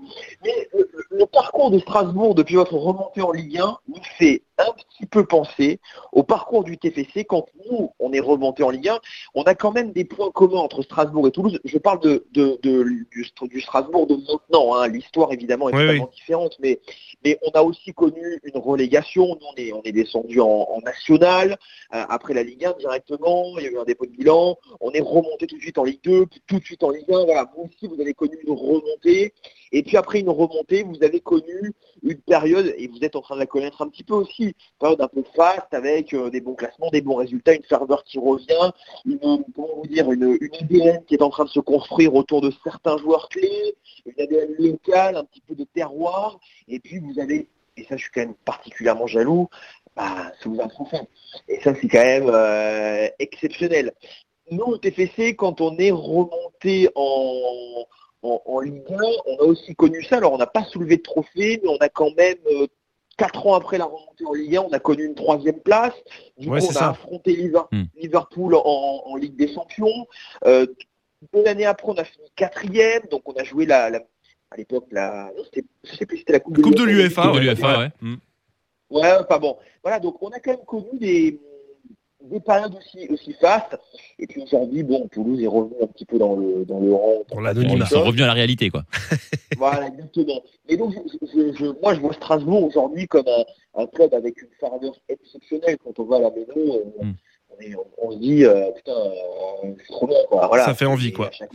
mais le, parcours de Strasbourg depuis votre remontée en Ligue 1 nous fait un petit peu penser au parcours du TFC quand nous, on est remonté en Ligue 1. On a quand même des points communs entre Strasbourg et Toulouse. Je parle de, de- de- du, du Strasbourg de maintenant. hein. L'histoire, évidemment, est Oui, totalement différente, mais, mais on a aussi connu une relégation. Nous, on est, on est descendu en, en national, euh, après la Ligue 1 directement. Il y a eu un dépôt de bilan on est remonté tout de suite en Ligue 2, puis tout de suite en Ligue 1. Voilà, vous aussi, vous avez connu une remontée. Et puis après une remontée, vous avez connu une période, et vous êtes en train de la connaître un petit peu aussi, une période un peu faste avec euh, des bons classements, des bons résultats, une ferveur qui revient, une, comment vous dire, une, une ADN qui est en train de se construire autour de certains joueurs clés, une ADN locale, un petit peu de terroir. Et puis vous avez, et ça je suis quand même particulièrement jaloux, bah, vous a français. Et ça c'est quand même euh, exceptionnel nous, au TFC, quand on est remonté en, en, en Ligue 1, on a aussi connu ça. Alors, on n'a pas soulevé de trophée, mais on a quand même, euh, quatre ans après la remontée en Ligue 1, on a connu une troisième place. Du Ouais, coup, on a ça. affronté Hmm. Liverpool en, en Ligue des Champions. Euh, une année après, on a fini quatrième. Donc, on a joué la, la- à l'époque, la, je sais plus si c'était la Coupe, Coupe de l'UEFA, Coupe de ouais. l'UEFA, ouais. Ouais, enfin bon. Voilà, donc on a quand même connu des, des périodes aussi, aussi fastes. Et puis aujourd'hui, bon, Toulouse est revenu un petit peu dans le, dans le rang. Pour l'anonymat. Ils sont revenus à la réalité, quoi. <laughs> Voilà, exactement. Et donc, je, je- je- moi, je vois Strasbourg aujourd'hui comme un, un club avec une ferveur exceptionnelle. Quand on va à la Méno, on, Mm. on est- on- on se dit, euh, putain, euh, c'est trop bien, quoi. Voilà. Ça fait envie, Et quoi. chaque-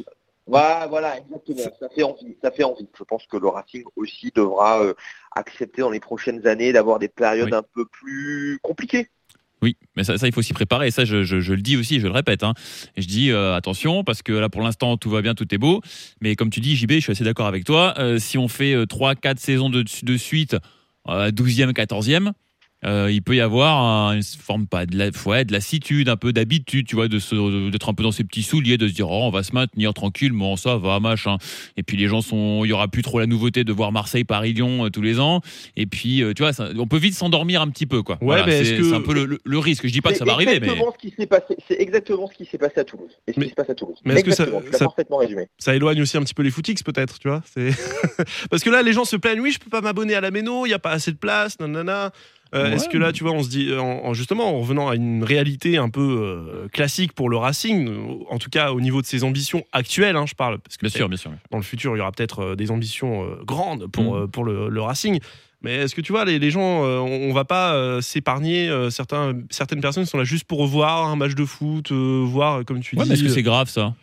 Voilà, voilà, exactement. Ça fait envie. Ça fait envie. Je pense que le Racing aussi devra euh, accepter dans les prochaines années d'avoir des périodes Oui. un peu plus compliquées. Oui, mais ça, il faut s'y préparer. Et ça, je, le dis aussi, je le répète. hein. Je dis euh, attention, parce que là, pour l'instant, tout va bien, tout est beau. Mais comme tu dis, JB, je suis assez d'accord avec toi. Euh, si on fait 3-4 saisons de, de suite, euh, 12e, 14e, euh, il peut y avoir un- une forme pas de, la, ouais, de lassitude, un peu d'habitude, tu vois, de se- d'être un peu dans ses petits souliers, de se dire oh, on va se maintenir tranquille, bon ça va machin. Et puis les gens sont, il y aura plus trop la nouveauté de voir Marseille, Paris, Lyon euh, tous les ans. Et puis euh, tu vois, ça- on peut vite s'endormir un petit peu quoi. Ouais, mais est-ce c'est que- c'est un peu le, le- le risque. Je dis pas que ça va arriver, mais ce. C'est exactement ce qui s'est passé à Toulouse. Et ce Mais- qui se passe à Toulouse. mais est-ce que ça- ça- parfaitement résumé. ça éloigne aussi un petit peu les footix peut-être, tu vois. C'est <laughs> parce que là les gens se plaignent, oui, je peux pas m'abonner à la Méno, il y a pas assez de place, nanana. Euh, Ouais. Est-ce que là, tu vois, on se dit, en, en- justement, en revenant à une réalité un peu euh, classique pour le Racing, euh, en tout cas au niveau de ses ambitions actuelles, hein, je parle, parce que bien sûr, bien sûr. dans le futur, il y aura peut-être euh, des ambitions euh, grandes pour, Mm. euh, pour le, le Racing. Mais est-ce que tu vois, les, les gens, euh, on, on va pas euh, s'épargner euh, certains, certaines personnes sont là juste pour voir un match de foot, euh, voir, comme tu Ouais, dis. mais est-ce que c'est grave ça?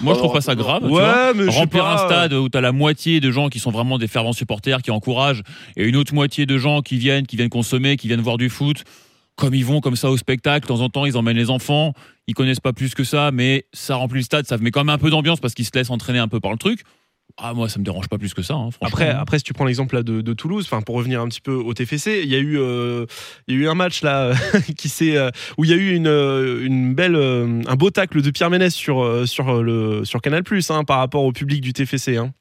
Moi, je trouve pas ça grave. tu vois. Mais Remplir pas, un stade où tu as la moitié de gens qui sont vraiment des fervents supporters, qui encouragent, et une autre moitié de gens qui viennent, qui viennent consommer, qui viennent voir du foot. Comme ils vont comme ça au spectacle, de temps en temps, ils emmènent les enfants. Ils connaissent pas plus que ça, mais ça remplit le stade, ça met quand même un peu d'ambiance parce qu'ils se laissent entraîner un peu par le truc. Ah, moi, ça me dérange pas plus que ça, hein, franchement. Après, après, si tu prends l'exemple là de, de Toulouse, enfin pour revenir un petit peu au TFC, il y a eu, euh, il y a eu un match là <laughs> qui s'est, euh, où il y a eu une, euh, une belle, euh, un beau tacle de Pierre Ménès sur sur le sur Canal hein, par rapport au public du TFC. Hein.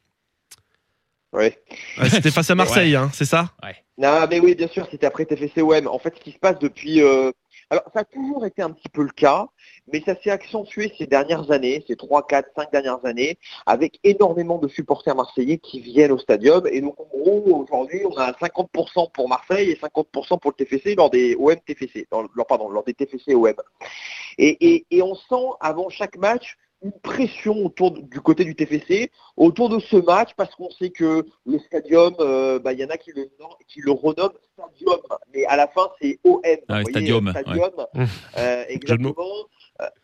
Ouais. Ah, C'était face à <laughs> Marseille, hein, c'est ça? Non, mais oui, bien sûr, c'était après TFC OM. En fait, ce qui se passe depuis. Alors, ça a toujours été un petit peu le cas, mais ça s'est accentué ces dernières années, ces 3, 4, 5 dernières années, avec énormément de supporters marseillais qui viennent au stadium. Et donc, en gros, aujourd'hui, on a 50% pour Marseille et 50% pour le TFC lors des OM TFC, dans, lors, pardon, lors des TFC OM. Et, et, et on sent avant chaque match une pression autour de- du côté du TFC autour de ce match parce qu'on sait que le stadium, euh, bah, il y en a qui le, qui le renomment stadium, mais à la fin c'est OM. Ah vous stadium, stadium, ouais. <laughs> euh, exactement.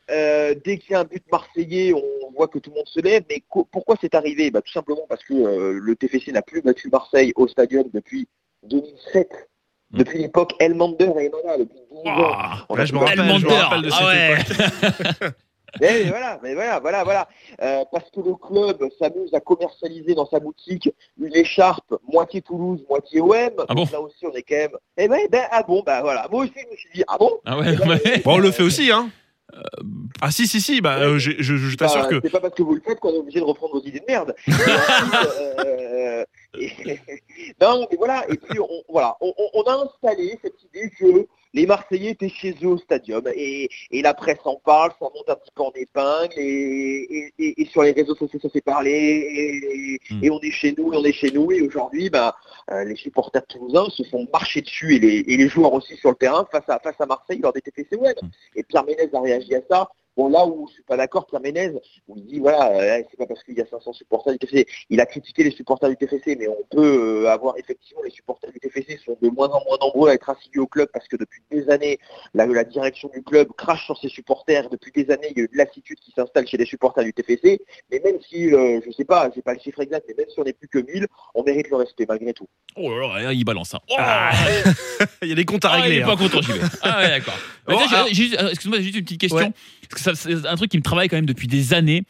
Euh, dès qu'il y a un but marseillais, on voit que tout le monde se lève. Mais pourquoi c'est arrivé? Bah, Tout simplement parce que euh, le TFC n'a plus battu Marseille au stadium depuis 2007. Mm. Depuis l'époque Elmander et Emana, depuis 12 ans. Ah, On je me rappelle, de Ah cette ouais. époque. <laughs> mais voilà, mais voilà, voilà, voilà. Euh, parce que le club s'amuse à commercialiser dans sa boutique une écharpe moitié Toulouse, moitié OM. Ah Donc bon là aussi, on est quand même. Eh ben, ben, ah bon, bah voilà. Moi aussi, je me suis dit, ah bon Ah ouais, Eh ben, ouais. Bon, on le fait aussi, hein. Ah si si si bah euh, je, je t'assure bah, que C'est pas parce que vous le faites qu'on est obligé de reprendre vos idées de merde. <laughs> Et ensuite, euh, et- <laughs> non, mais voilà. Et puis, on, voilà, on, a installé cette idée que les Marseillais étaient chez eux au stadium et, et la presse en parle, ça monte un petit peu en épingle et, et- sur les réseaux sociaux ça s'est parlé et, Hmm. et on est chez nous et on est chez nous et aujourd'hui bah, euh, les supporters toulousains se font marcher dessus et les, et les joueurs aussi sur le terrain face à, face à Marseille lors des TFC Web. Et Pierre Ménez a réagi à ça. Bon là où je suis pas d'accord, Pierre Ménez, où il dit voilà, euh, c'est pas parce qu'il y a 500 supporters du TFC. Il a critiqué les supporters du TFC, mais on peut euh, avoir effectivement les supporters du TFC sont de moins en moins nombreux à être assidus au club parce que depuis des années, la, la direction du club crache sur ses supporters. Depuis des années, il y a eu de lassitude qui s'installe chez les supporters du TFC. Mais même si, euh, je sais pas, j'ai pas le chiffre exact, mais même si on n'est plus que 1000, on mérite le respect malgré tout. Oh là là, il balance ça. Oh, Ah, <laughs> il y a des comptes à Ah, il régler. est hein. pas content, JB. Ah ouais, d'accord. <laughs> Bon, euh, Excuse-moi, j'ai juste une petite question. Ouais. C'est un truc qui me travaille quand même depuis des années.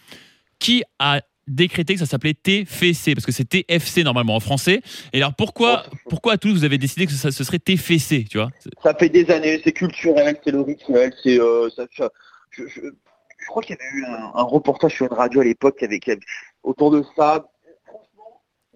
Qui a décrété que ça s'appelait TFC Parce que c'est TFC normalement en français. Et alors pourquoi, pourquoi à Toulouse vous avez décidé que ça, ce serait TFC Tu vois? Ça fait des années, c'est culturel, c'est le rituel, c'est euh, ça, ça- je, je- je crois qu'il y avait eu un, un reportage sur une radio à l'époque avec avec- autour de ça.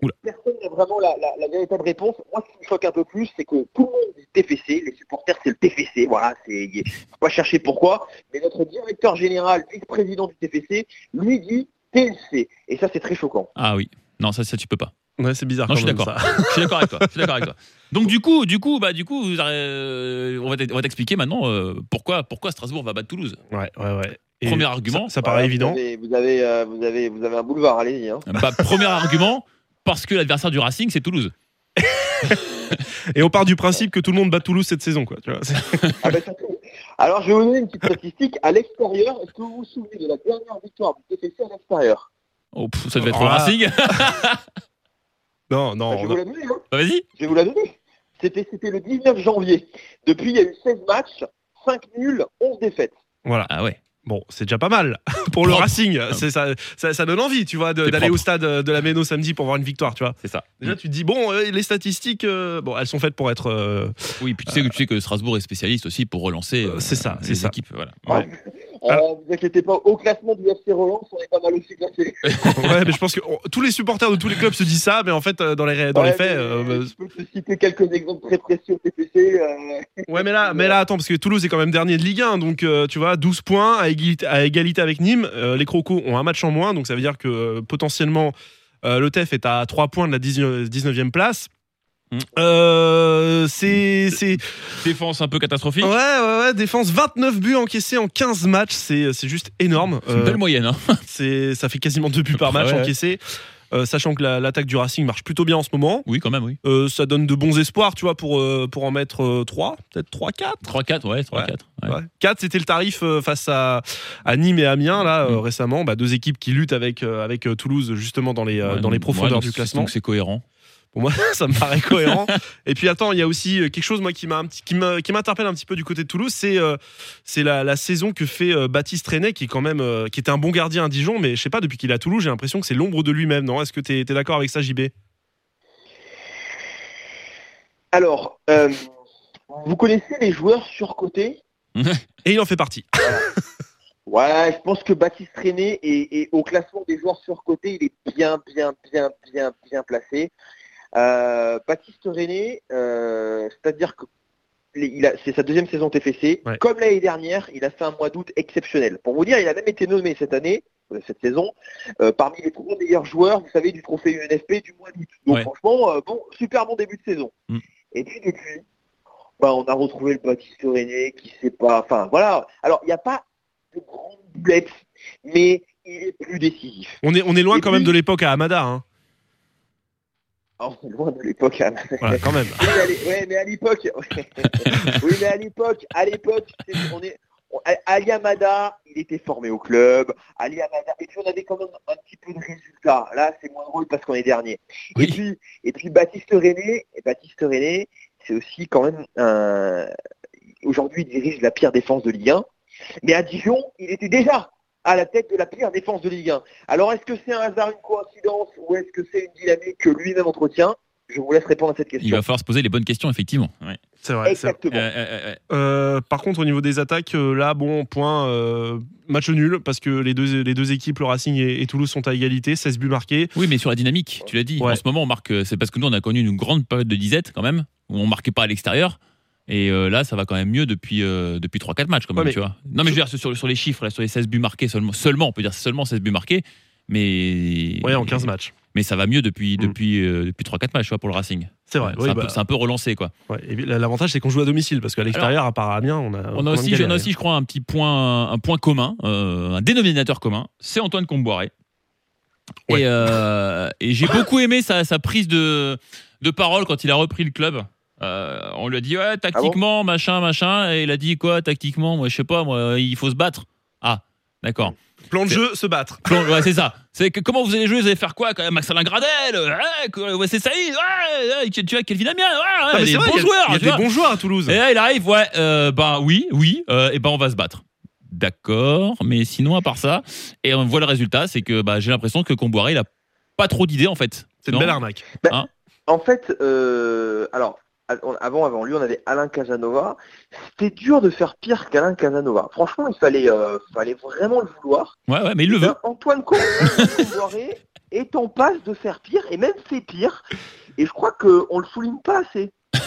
Oula. personne n'a vraiment la, la- la véritable réponse. Moi, ce qui me choque un peu plus, c'est que tout le monde dit TFC, les supporters c'est le TFC, voilà, c'est faut pas chercher pourquoi, mais notre directeur général, vice-président du TFC, lui dit TLC, et ça c'est très choquant. Ah oui. Non, ça, ça tu peux pas. Ouais, c'est bizarre. Non, quand je suis même, d'accord. ça. Je suis d'accord avec toi. Je suis d'accord avec toi. Donc du coup, du coup, bah du coup, vous, euh, on va t'expliquer maintenant euh, pourquoi, pourquoi Strasbourg va battre Toulouse. Ouais ouais ouais. Et Premier argument. Ça, ça paraît évident. Vous avez, vous avez, euh, vous avez, vous avez un boulevard, allez-y. Hein. Bah, premier argument, parce que l'adversaire du Racing, c'est Toulouse. <laughs> Et on part du principe que tout le monde bat Toulouse cette saison quoi. Tu vois, c'est- Ah surtout- Alors, je vais vous donner une petite statistique. À l'extérieur, est-ce que vous vous souvenez de la dernière victoire du TFC à l'extérieur? Oh, pff, ça devait être Oh le là. Racing. <laughs> non non. Bah, Je vais vous la donner. hein. Bah, Vas-y. Je vais vous la donner. C'était c'était le 19 janvier. Depuis, il y a eu 16 matchs, 5 nuls, 11 défaites. Voilà. Ah ouais. Bon, c'est déjà pas mal <laughs> pour le. Racing. C'est ça, ça, ça donne envie, tu vois, d'aller au stade de la Méno samedi pour voir une victoire, tu vois. C'est ça. Déjà, tu te dis bon, euh, les statistiques, euh, bon, elles sont faites pour être. euh, Oui, puis tu sais, que, tu sais que Strasbourg est spécialiste aussi pour relancer Euh, c'est ça, les c'est ça. équipes. Voilà. Ouais. Euh, vous inquiétez pas, au classement du FC Relance, on est pas mal aussi classé. <laughs> ouais, mais je pense que tous les supporters de tous les clubs se disent ça, mais en fait, euh, dans les, dans les faits. mais euh, bah, Je peux te citer quelques exemples très précis au TFC. euh, Ouais, mais là, mais là, attends, parce que Toulouse est quand même dernier de Ligue 1, donc euh, tu vois, 12 points à égalité, à égalité avec Nîmes. Euh, les Crocos ont un match en moins, donc ça veut dire que euh, potentiellement euh, le TEF est à 3 points de la 19 19e place. Mm. Euh, c'est. c'est- Défense un peu catastrophique. Ouais, ouais, ouais, défense 29 buts encaissés en 15 matchs, c'est c'est juste énorme. C'est une Euh, belle moyenne. Hein. <laughs> c'est ça fait quasiment 2 buts par match Ouais, encaissés. Euh, sachant que la- l'attaque du Racing marche plutôt bien en ce moment. Oui, quand même, oui. Euh, ça donne de bons espoirs, tu vois, pour, euh, pour en mettre 3, peut-être 3-4. 3-4, ouais, 3-4. ouais. Ouais. 4, c'était le tarif euh, face à, à Nîmes et Amiens, là, euh, Mm. récemment. Bah, deux équipes qui luttent avec, euh, avec euh, Toulouse, justement, dans les, euh, dans les profondeurs donc du classement. Donc c'est cohérent. Pour moi, <laughs> ça me paraît cohérent. et puis, attends, il y a aussi euh, quelque chose, moi, qui m'a m'interpelle un petit peu du côté de Toulouse, c'est euh, c'est la, la saison que fait euh, Baptiste René, qui est quand même, euh, qui était un bon gardien à Dijon, mais je sais pas, depuis qu'il est à Toulouse, j'ai l'impression que c'est l'ombre de lui-même, non? Est-ce que tu es, d'accord avec ça, JB Alors, vous connaissez les joueurs surcotés? <laughs> Et il en fait partie. Ouais, je pense que Baptiste René est, est au classement des joueurs surcotés, il est bien, bien, bien, bien, bien placé. Euh, Baptiste René, euh, c'est-à-dire que c'est sa deuxième saison TFC. Ouais. Comme l'année dernière, il a fait un mois d'août exceptionnel. Pour vous dire, il a même été nommé cette année, euh, cette saison, euh, parmi les trois meilleurs joueurs, vous savez, du trophée UNFP du mois d'août. Donc Ouais. franchement, bon, super bon début de saison. Mm. Et puis depuis, bah, on a retrouvé le Baptiste René qui sait pas. Enfin voilà. Alors il n'y a pas de grande boulette, mais il est plus décisif. On est, on est loin Et quand même de l'époque à Amada. Hein. Est loin de l'époque. hein. Voilà, quand même. Oui, mais à ouais, l'époque, <laughs> oui, mais à l'époque, à l'époque, on est, Ali Amada, il était formé au club. Ali Amada, et puis on avait quand même un petit peu de résultats. Là, c'est moins drôle parce qu'on est dernier. Oui. Et puis, et puis Baptiste René, et Baptiste René, c'est aussi quand même un. Aujourd'hui, il dirige la pire défense de Ligue 1. Mais à Dijon, il était déjà à la tête de la pire défense de Ligue 1. Alors est-ce que c'est un hasard, une coïncidence ou est-ce que c'est une dynamique que lui-même entretient? Je vous laisse répondre à cette question. Il va falloir se poser les bonnes questions, effectivement. Ouais. C'est vrai. Exactement. Euh, euh, euh, par contre, au niveau des attaques, là, bon, point, euh, match nul, parce que les deux, les deux équipes, le Racing et, et Toulouse, sont à égalité, 16 buts marqués. Oui, mais sur la dynamique, tu l'as dit. Ouais. En ce moment, on marque. C'est parce que nous, on a connu une grande période de disette quand même, où on marquait pas à l'extérieur. Et euh, là, ça va quand même mieux depuis, euh, depuis 3-4 matchs, quand même, Ouais, mais- tu vois. Non, mais je veux dire, sur, sur les chiffres, là, sur les 16 buts marqués, seulement, seulement, on peut dire seulement 16 buts marqués, mais. Ouais, en 15 matchs. Mais ça va mieux depuis, Mm. depuis, euh, depuis 3-4 matchs, tu vois, pour le Racing. C'est vrai. C'est oui, un, bah, un peu relancé, quoi. ouais. L'avantage, c'est qu'on joue à domicile, parce qu'à l'extérieur, à part Amiens, on a. On a aussi, on a galéré. aussi, je crois, un petit point, un point commun, un dénominateur commun. C'est Antoine Comboiré. Ouais. Et, et j'ai beaucoup aimé sa, sa prise de, de parole quand il a repris le club. Euh, on lui a dit ouais tactiquement machin machin et il a dit quoi tactiquement? Moi je sais pas moi il faut se battre ah d'accord Plan de jeu, se battre. Plan- ouais, c'est ça <laughs> c'est que comment vous allez jouer? Vous allez faire quoi quand même? Maxalin Gradel ouais, ouais, c'est Saïd ouais, ouais, tu tu as Kelvin Amiens ouais, Ah, ouais, des vrai, bons il y a- joueurs Il y a tu des vois. bons joueurs à Toulouse. Et là, il arrive, ouais, euh, ben oui, oui, euh, et ben on va se battre. D'accord, mais sinon, à part ça, et on voit le résultat, c'est que bah, j'ai l'impression que Comboiré, il a pas trop d'idées en fait. C'est une belle arnaque. En fait, euh, alors, avant, avant lui, on avait Alain Casanova. C'était dur de faire pire qu'Alain Casanova. Franchement, il fallait, euh, fallait vraiment le vouloir. Ouais, ouais, mais il le veut. Antoine Comboiré <laughs> est en passe de faire pire, et même fait pire. Et je crois qu'on le souligne pas assez. <laughs>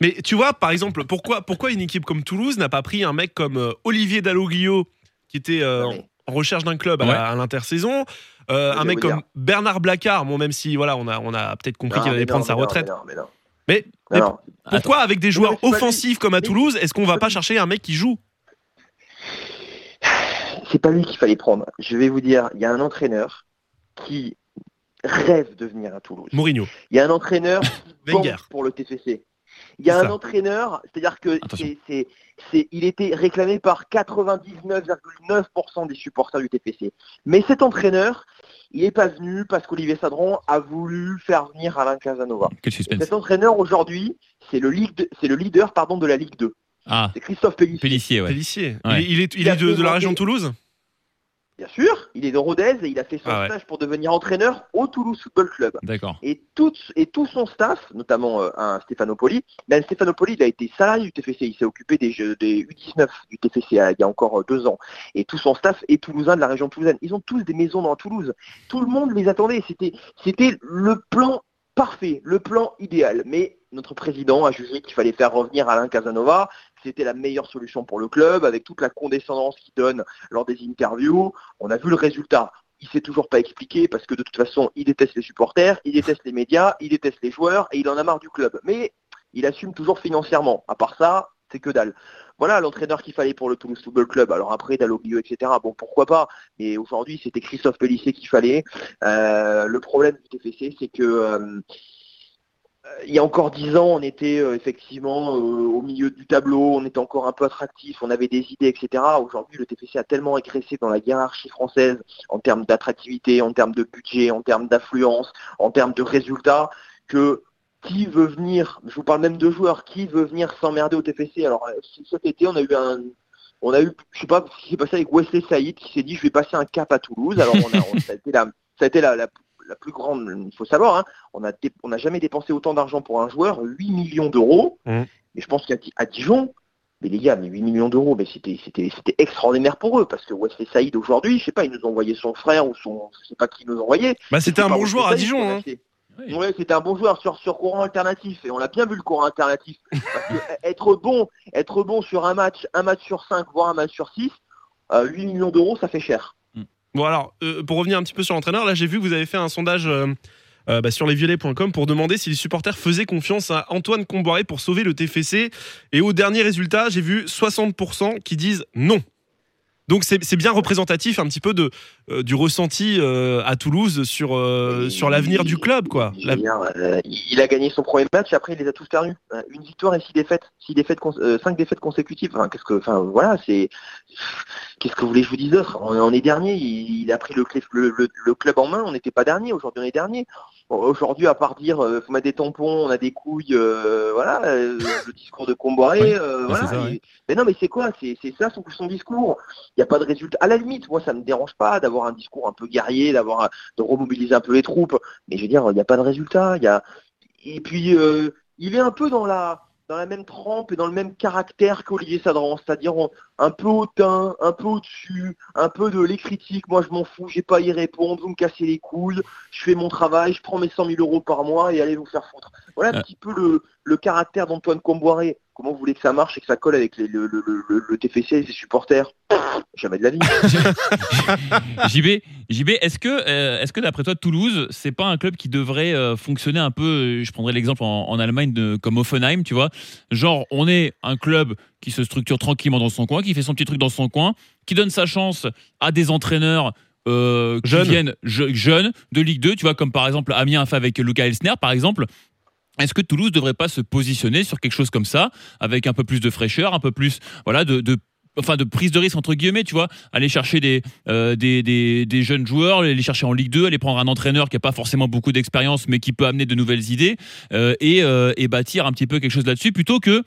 Mais tu vois, par exemple, pourquoi, pourquoi une équipe comme Toulouse n'a pas pris un mec comme euh, Olivier Dalloglio, qui était euh, Ouais. en recherche d'un club à l'intersaison, euh, un mec comme dire. Bernard Blacard, bon, même si voilà, on a, on a peut-être compris qu'il allait prendre non, sa retraite. mais non, mais non. Mais, pourquoi, avec des joueurs offensifs comme à Toulouse, est-ce qu'on va pas chercher un mec qui joue? C'est pas lui qu'il fallait prendre. Je vais vous dire, il y a un entraîneur qui rêve de venir à Toulouse. Mourinho, Il y a un entraîneur <laughs> qui pour le TFC. Il y a un ça. entraîneur, c'est-à-dire que Attention. c'est, c'est- c'est- il était réclamé par 99,9% des supporters du TFC. Mais cet entraîneur, il n'est pas venu parce qu'Olivier Sadron a voulu faire venir Alain Casanova. Quel Et suspense. cet entraîneur aujourd'hui, c'est le, ligue de- c'est le leader pardon, de la Ligue 2. Ah, C'est Christophe Pellissier. Pellissier, ouais. Pellissier. Ouais. Il, est- il est, il Il a est de, de la région de Toulouse? Bien sûr, il est de Rodez et il a fait son Ah ouais. stage pour devenir entraîneur au Toulouse Football Club. D'accord. Et tout, et tout son staff, notamment euh, un Stéphanopoli, ben Stéphanopoli, il a été salarié du TFC, il s'est occupé des, jeux, des U19 du TFC euh, il y a encore euh, deux ans. Et tout son staff est toulousain de la région toulousaine. Ils ont tous des maisons dans Toulouse. Tout le monde les attendait. C'était, c'était le plan parfait, le plan idéal. Mais notre président a jugé qu'il fallait faire revenir Alain Casanova. C'était la meilleure solution pour le club, avec toute la condescendance qu'il donne lors des interviews. On a vu le résultat il s'est toujours pas expliqué parce que de toute façon, il déteste les supporters, il déteste les médias, il déteste les joueurs et il en a marre du club. Mais il assume toujours financièrement. À part ça, c'est que dalle. Voilà l'entraîneur qu'il fallait pour le Toulouse Football Club. Alors après, Dalloglio, etc. Bon, pourquoi pas. Mais aujourd'hui, c'était Christophe Pellissier qu'il fallait. Euh, le problème du TFC, c'est que euh, il y a encore dix ans, on était euh, effectivement euh, au milieu du tableau, on était encore un peu attractif, on avait des idées, etc. Aujourd'hui, le TFC a tellement régressé dans la hiérarchie française en termes d'attractivité, en termes de budget, en termes d'affluence, en termes de résultats, que qui veut venir, je vous parle même de joueurs, qui veut venir s'emmerder au TFC Alors euh, cet été, on a eu un, on a eu, je sais pas ce qui s'est passé avec Wesley Saïd qui s'est dit je vais passer un cap à Toulouse. Alors ça a été ça a été la, la plus grande, il faut savoir, hein, on a, dé- on n'a jamais dépensé autant d'argent pour un joueur, 8 millions d'euros. Mhm. Et je pense qu'à à Dijon, mais les gars, mais 8 millions d'euros, mais c'était, c'était, c'était extraordinaire pour eux parce que Wesley Saïd aujourd'hui, je sais pas, ils nous ont envoyé son frère ou son, je sais pas qui nous envoyait. Bah, c'était un bon joueur à Saïd Dijon. hein. Oui. Ouais, c'était un bon joueur sur, sur courant alternatif et on l'a bien vu le courant alternatif. <laughs> Parce que être bon, être bon sur un match, un match sur 5, voire un match sur 6, 8 millions d'euros, ça fait cher. Bon alors, euh, pour revenir un petit peu sur l'entraîneur, là j'ai vu que vous avez fait un sondage euh, euh, bah, sur lesviolets.com pour demander si les supporters faisaient confiance à Antoine Comboiré pour sauver le TFC. Et au dernier résultat, j'ai vu 60% qui disent non. Donc c'est bien représentatif un petit peu de, euh, du ressenti euh, à Toulouse sur, euh, sur l'avenir du club. quoi. La- il a gagné son premier match, après il les a tous perdus. Une victoire et six défaites, six défaites, cinq défaites consécutives. Enfin, qu'est-ce que, enfin, voilà, c'est, qu'est-ce que vous voulez que je vous dise d'autre on, on est dernier. Il, il a pris le, clé- le, le- le club en main. On n'était pas dernier. Aujourd'hui, on est dernier. Aujourd'hui, à part dire, euh, faut mettre des tampons, on a des couilles, euh, voilà, euh, le discours de Comboiré, Ouais. euh, Ouais, voilà. c'est ça, ouais. et- Mais non, mais c'est quoi? C'est ça son, son discours. Il n'y a pas de résultat. À la limite, moi, ça me dérange pas d'avoir un discours un peu guerrier, d'avoir de remobiliser un peu les troupes. Mais je veux dire, il n'y a pas de résultat. Il y a et puis il est un peu dans la dans la même trempe et dans le même caractère qu'Olivier Sadran, c'est-à-dire un peu hautain, un peu au-dessus, un peu de les critiques, moi je m'en fous, j'ai pas à y répondre, vous me cassez les couilles, je fais mon travail, je prends mes 100 000 euros par mois et allez vous faire foutre. Voilà un Ah. petit peu le, le caractère d'Antoine Comboiré. Comment vous voulez que ça marche et que ça colle avec les- le, le, le, le TFC et ses supporters <coughs> Jamais de la vie. <laughs> JB, JB, est-ce que, euh, est-ce que d'après toi, Toulouse, c'est pas un club qui devrait euh, fonctionner un peu, euh, je prendrais l'exemple en, en Allemagne de, comme Offenheim, tu vois, genre on est un club qui se structure tranquillement dans son coin, qui fait son petit truc dans son coin, qui donne sa chance à des entraîneurs euh, qui Jeunes. viennent je- jeunes de Ligue 2, tu vois, comme par exemple Amiens a fait avec Luca Elsner, par exemple. Est-ce que Toulouse devrait pas se positionner sur quelque chose comme ça, avec un peu plus de fraîcheur, un peu plus, voilà, de, enfin de prise de risque entre guillemets, tu vois, aller chercher des, euh, des, des, jeunes joueurs, les chercher en Ligue 2, aller prendre un entraîneur qui a pas forcément beaucoup d'expérience, mais qui peut amener de nouvelles idées euh, et, euh, et bâtir un petit peu quelque chose là-dessus, plutôt que,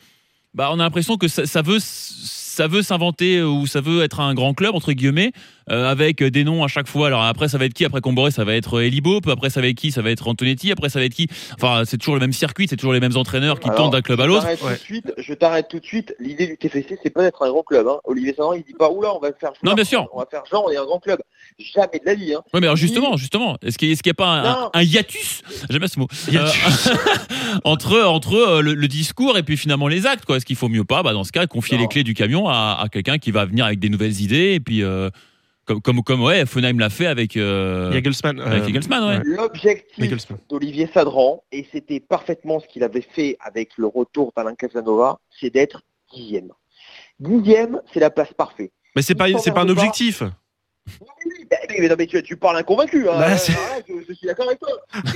bah, on a l'impression que ça, veut ça veut s'inventer ou ça veut être un grand club entre guillemets euh, avec des noms à chaque fois. Alors après ça va être qui? Après Comboré ça va être Elibo, puis après ça va être qui? Ça va être Antonetti, après ça va être qui? Enfin c'est toujours le même circuit, c'est toujours les mêmes entraîneurs qui Alors, tournent d'un club à je l'autre. t'arrête tout Ouais. de suite, Je t'arrête tout de suite. L'idée du TFC, c'est pas d'être un grand club. Hein. Olivier Sadran, il dit pas oula, on va faire joueur, Non, bien sûr. On va faire genre, on est un grand club. Jamais de la vie. Hein. Ouais, mais alors justement, justement, est-ce qu'il n'y a pas un, hiatus? J'aime bien ce mot. Hiatus. Euh, <laughs> entre entre euh, le, le discours et puis finalement les actes. quoi. Est-ce qu'il faut mieux pas, bah, dans ce cas, confier Non. les clés du camion à, à quelqu'un qui va venir avec des nouvelles idées et puis euh, comme comme comme ouais, Fonheim l'a fait avec euh, avec euh, ouais. L'objectif d'Olivier Sadran, et c'était parfaitement ce qu'il avait fait avec le retour d'Alain Casanova, c'est d'être dixième. Dixième, c'est la place parfaite. Mais c'est pas, c'est pas un objectif. Oui, oui, mais, mais non, mais tu, tu parles inconvaincu. Hein. Bah, Euh, je, je suis d'accord avec toi.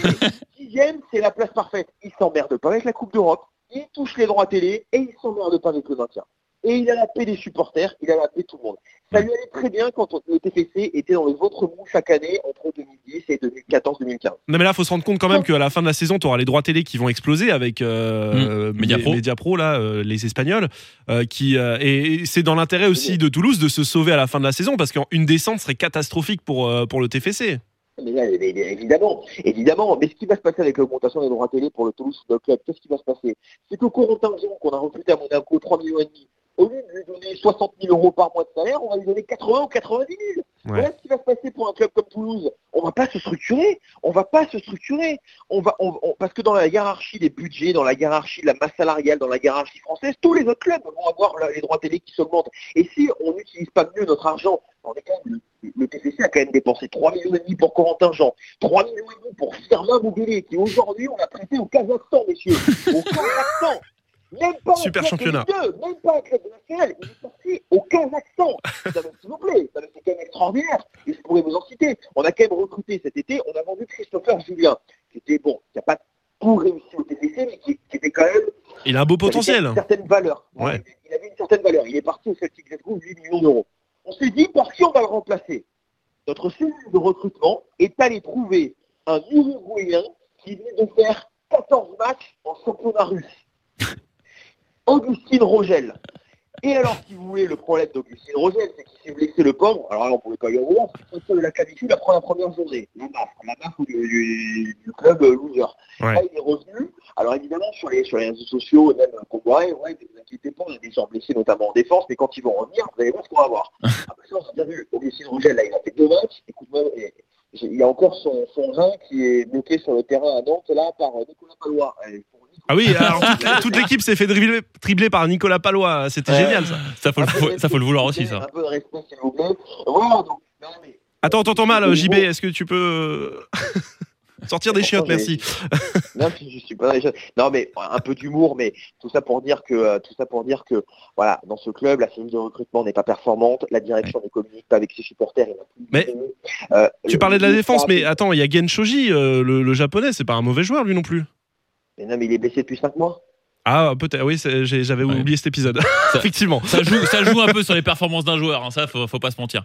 Mais Dixième, c'est la place parfaite. Il s'emmerde pas avec la Coupe d'Europe, il touche les droits télé et il s'emmerde pas avec le maintien. Et il a la paix des supporters, il a la paix de tout le monde. Ça lui allait très bien quand le TFC était dans le ventre mou chaque année entre 2010 et 2014-2015. Non mais là, faut se rendre compte quand même qu'à la fin de la saison, tu auras les droits télé qui vont exploser avec euh, Mmh. Mediapro. Mediapro, là, euh, les Espagnols, euh, qui euh, et c'est dans l'intérêt aussi de Toulouse de se sauver à la fin de la saison parce qu'une descente serait catastrophique pour euh, pour le TFC. Mais là, mais- mais évidemment, évidemment. Mais ce qui va se passer avec l'augmentation des droits télé pour le Toulouse Football Club, qu'est-ce qui va se passer? C'est que Corentin Jean, qu'on a recruté à Monaco 3 millions et demi, au lieu de lui donner 60 000 euros par mois de salaire, on va lui donner 80 ou 90 000. Voilà ce qui va se passer pour un club comme Toulouse. On va pas se structurer. On va pas se structurer. On va, on- on- parce que dans la hiérarchie des budgets, dans la hiérarchie de la masse salariale, dans la hiérarchie française, tous les autres clubs vont avoir les droits télé qui s'augmentent. Et si on n'utilise pas mieux notre argent, on est quand même, le, TFC a quand même dépensé 3 millions et demi pour Corentin Jean, 3 millions et demi pour Firmin Moubélé, qui aujourd'hui on a prêté au Kazakhstan, messieurs. Au Kazakhstan. Même pas Super championnat. Ligue 2, même pas un club de national. Il est sorti au Kazakhstan. <laughs> S'il vous plaît, ça c'est quand même extraordinaire. Et je pourrais vous en citer. On a quand même recruté cet été, on a vendu Christopher Julien, qui était bon, qui n'a pas tout réussi au TTC, mais qui, qui était quand même Il a un beau potentiel. une certaine valeur. Ouais. Il avait une certaine valeur. Il est parti au Celtic Glasgow, 8 millions d'euros. On s'est dit, par qui on va le remplacer? Notre cellule de recrutement est allée trouver un Uruguayen qui venait de faire 14 matchs en championnat russe. <laughs> Augustine Rogel. Et alors, si vous voulez, le problème d'Augustine Rogel, c'est qu'il s'est blessé le pauvre. Alors là, on pouvait pas y avoir, c'est que la clavicule après la première journée. La baffe, la baffe du, du- du club euh, loser. Ouais. Là, il est revenu. Alors évidemment, sur les, sur les réseaux sociaux, même qu'on voit, ouais, ne vous inquiétez pas, on a des gens blessés, notamment en défense, mais quand ils vont revenir, vous allez voir ce qu'on va voir. <laughs> ah, bah, ça, on a bien vu, Augustine Rogel, là, il a fait deux matchs. Écoute-moi, il y a encore son, son rein qui est bloqué sur le terrain à Nantes, là, par euh, Nicolas Palois. Et Ah oui, alors toute, toute l'équipe s'est fait dribbler, par Nicolas Palois. C'était Ouais. génial ça. Ça faut, le, ça faut vouloir aussi ça. Un peu de respect, s'il vous plaît. Voilà, donc, non, mais Attends, t'entends mal, JB. Est-ce que tu peux <laughs> sortir des chiottes, merci. non, je je suis pas dans les choses. Non, mais un peu d'humour, mais tout ça pour dire que euh, tout ça pour dire que voilà, dans ce club, la cellule de recrutement n'est pas performante, la direction ne communique pas avec ses supporters. Mais Euh, Tu parlais de la défense, mais attends, il y a Gen Shoji, euh, le, le japonais, c'est pas un mauvais joueur lui non plus. Mais non, mais il est blessé depuis 5 mois. Ah, peut-être, oui, j'avais Ouais. oublié cet épisode. <laughs> Effectivement. Ça joue, ça joue un peu sur les performances d'un joueur, hein, ça faut, faut pas se mentir.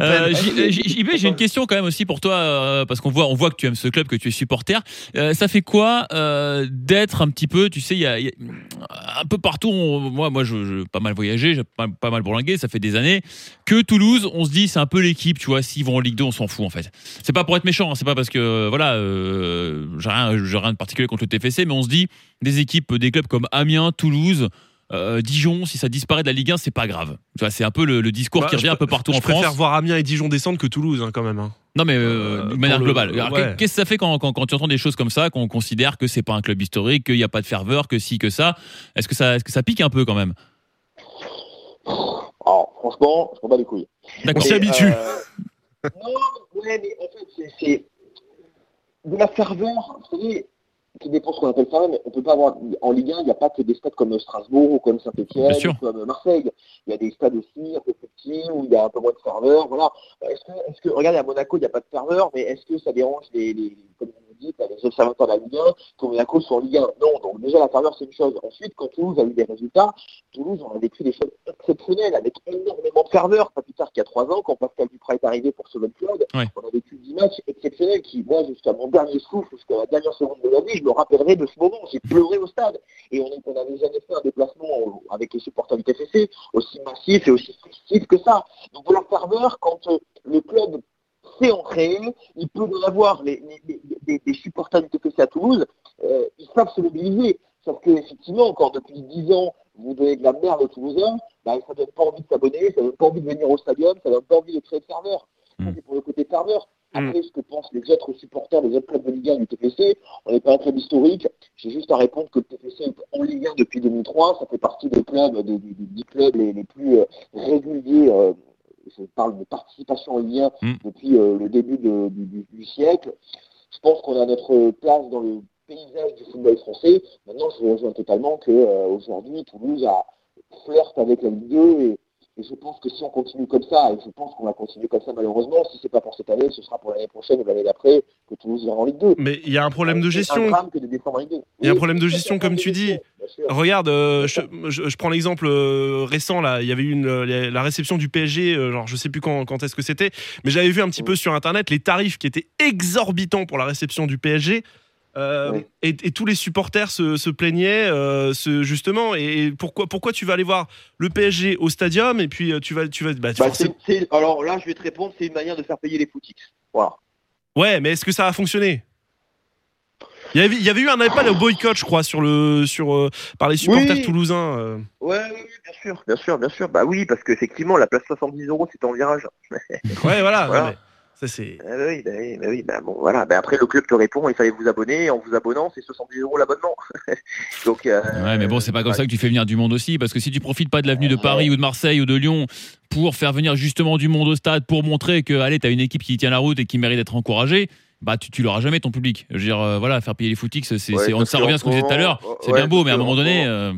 Euh, JB, j'ai une question quand même aussi pour toi, euh, parce qu'on voit, on voit que tu aimes ce club, que tu es supporter. Euh, ça fait quoi euh, d'être un petit peu, tu sais, il y a, un peu partout. moi, moi, je, pas mal voyagé, j'ai pas, mal bourlingué. Ça fait des années que Toulouse, on se dit, c'est un peu l'équipe, tu vois. S'ils vont en Ligue 2, on s'en fout en fait. C'est pas pour être méchant, hein, c'est pas parce que euh, voilà, euh, j'ai rien de particulier contre le TFC, mais on se dit, des équipes, des clubs comme Amiens, Toulouse. Euh, Dijon, si ça disparaît de la Ligue 1, c'est pas grave. C'est un peu le, le discours Bah, qui revient je un peu partout je en France. préfère voir Amiens et Dijon descendre que Toulouse, hein, quand même. hein. Non, mais euh, Euh, d'une manière globale. Ouais. Qu'est-ce que ça fait quand, quand, quand tu entends des choses comme ça, qu'on considère que c'est pas un club historique, qu'il n'y a pas de ferveur, que si, que ça? Est-ce que ça, est-ce que ça pique un peu quand même? Alors, franchement, je prends pas les couilles. On s'y habitue. euh, <laughs> non, ouais, mais en fait, c'est- c'est de la ferveur, vous savez, qui dépend ce qu'on appelle ça, mais on peut pas avoir, en Ligue 1, il n'y a pas que des stades comme Strasbourg ou comme Saint-Etienne ou comme Marseille. Il y a des stades aussi un peu plus petits où il y a un peu moins de ferveur, voilà. Est-ce que, est-ce que, regardez, à Monaco, il n'y a pas de ferveur, mais est-ce que ça dérange les, les comme les observateurs de la Ligue 1 que Monaco soit en Ligue 1 Non, donc déjà la ferveur, c'est une chose. Ensuite, quand Toulouse a eu des résultats, Toulouse, on a vécu des choses exceptionnelles avec énormément de ferveur. Pas plus tard qu'il y a trois ans, quand Pascal Duprat est arrivé pour sauver le club, on a vécu 10 matchs exceptionnels qui, moi, jusqu'à mon dernier souffle, jusqu'à la dernière seconde de la vie, je me rappellerai de ce moment. J'ai pleuré au stade. Et on n'avait jamais fait un déplacement avec les supporters du TFC aussi massif et aussi festif que ça. Donc la ferveur, quand euh, le club en créer, il peut en avoir les, les- les- les- des supporters du TFC à Toulouse, euh, ils savent se mobiliser. Sauf que effectivement, quand depuis 10 ans, vous donnez de la merde aux Toulousains, bah, ça donne pas envie de s'abonner, ça donne pas envie de venir au stadium, ça donne pas envie de créer de ferveur. Ça, Mm. c'est pour le côté ferveur. Mm. Après, ce que pensent les autres supporters des autres clubs de Ligue 1 du TFC, on n'est pas un club historique. J'ai juste à répondre que le TFC est en Ligue 1 depuis 2003. Ça fait partie des clubs, des, des- des 10 clubs les, les plus euh, réguliers. euh, je parle de participation en Ligue 1 Mm. depuis euh, le début de- du, du- du siècle. Je pense qu'on a notre place dans le paysage du football français. Maintenant, je rejoins totalement que euh, aujourd'hui, Toulouse a flirte avec la Ligue 2 et, et je pense que si on continue comme ça, et je pense qu'on va continuer comme ça malheureusement, si c'est pas pour cette année, ce sera pour l'année prochaine ou l'année d'après que Toulouse ira en Ligue 2. Mais il y a un problème de gestion. un drame que de descendre en Ligue 2. Il y a un problème de gestion, comme tu dis. Regarde, euh, je, je- je prends l'exemple euh, récent là. Il y avait eu une, la réception du PSG, euh, genre je sais plus quand, quand est-ce que c'était, mais j'avais vu un petit peu sur internet les tarifs qui étaient exorbitants pour la réception du PSG. Euh, Oui. et, et tous les supporters se, se plaignaient euh, justement et pourquoi pourquoi tu vas aller voir le PSG au stadium et puis euh, tu vas tu vas bah, Bah, forcément- c'est- c'est- alors là, je vais te répondre, c'est une manière de faire payer les footix. Voilà. ouais mais est-ce que ça a fonctionné? Il y, avait, il y avait eu un appel au boycott, je crois, sur le, sur, euh, par les supporters Oui. toulousains. euh. Ouais, oui, bien sûr, bien sûr, bien sûr. Bah oui, parce qu'effectivement, la place 70 euros, c'était en virage. Ouais, voilà. <laughs> Voilà. non, mais ça, c'est. Ah bah oui, bah oui, bah oui, bah bon, voilà. Bah après, le club te répond, il fallait vous abonner, et en vous abonnant, c'est 70 euros l'abonnement. <laughs> Donc, euh, Ouais, mais bon, c'est pas comme ça que tu fais venir du monde aussi, parce que si tu profites pas de l'avenue de Paris ou de Marseille ou de Lyon pour faire venir justement du monde au stade, pour montrer que, allez, t'as une équipe qui tient la route et qui mérite d'être encouragée, bah tu, tu l'auras jamais ton public. Je veux dire, euh, voilà, faire payer les footix, c'est, c'est- Ouais, on- parce ça revient à ce qu'on disait tout à l'heure. C'est ouais, bien beau, mais à un moment donné, euh,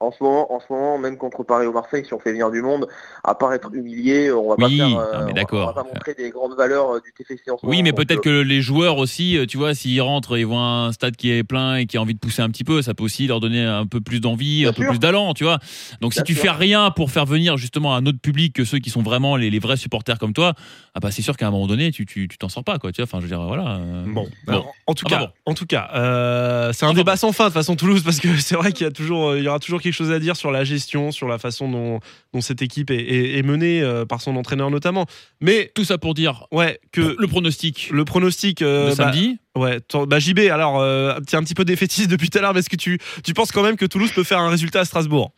En ce moment, en ce moment, même contre Paris ou Marseille, si on fait venir du monde, à part être humilié, on va Oui, pas faire, non, euh, mais on va- d'accord. on va pas montrer des grandes valeurs euh, du TFC en ce Oui, moment. mais peut-être euh, que les joueurs aussi, tu vois, s'ils rentrent, ils voient un stade qui est plein et qui a envie de pousser un petit peu, ça peut aussi leur donner un peu plus d'envie, un peu plus d'allant, tu vois. Donc si tu sûr. fais rien pour faire venir justement un autre public que ceux qui sont vraiment les, les vrais supporters comme toi, ah bah c'est sûr qu'à un moment donné, tu tu tu t'en sors pas, quoi. Tu vois, enfin, je veux dire, voilà. euh, Bon, Bon. alors, en tout Ah cas, bah en tout cas, euh, c'est un Ah bah débat sans fin de façon Toulouse parce que <laughs> c'est vrai qu'il y a toujours, il y aura toujours quelque chose à dire sur la gestion, sur la façon dont, dont cette équipe est, est- est menée euh, par son entraîneur notamment. Mais Tout ça pour dire ouais, que le pronostic le pronostic euh, de bah, samedi. ouais, ton- bah, JB. Alors, euh, t'es un petit peu défaitiste depuis tout à l'heure, mais est-ce que tu, tu penses quand même que Toulouse peut faire un résultat à Strasbourg?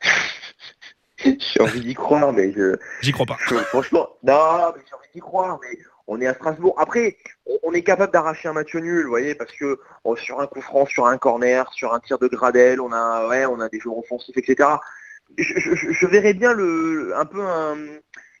<laughs> J'ai envie d'y croire, mais je, J'y crois pas. je- franchement, non, mais j'ai envie d'y croire, mais on est à Strasbourg. Après, on, est capable d'arracher un match nul, vous voyez, parce que oh, sur un coup franc, sur un corner, sur un tir de Gradel, on a, ouais, on a des joueurs offensifs, etc. Je, verrais bien un peu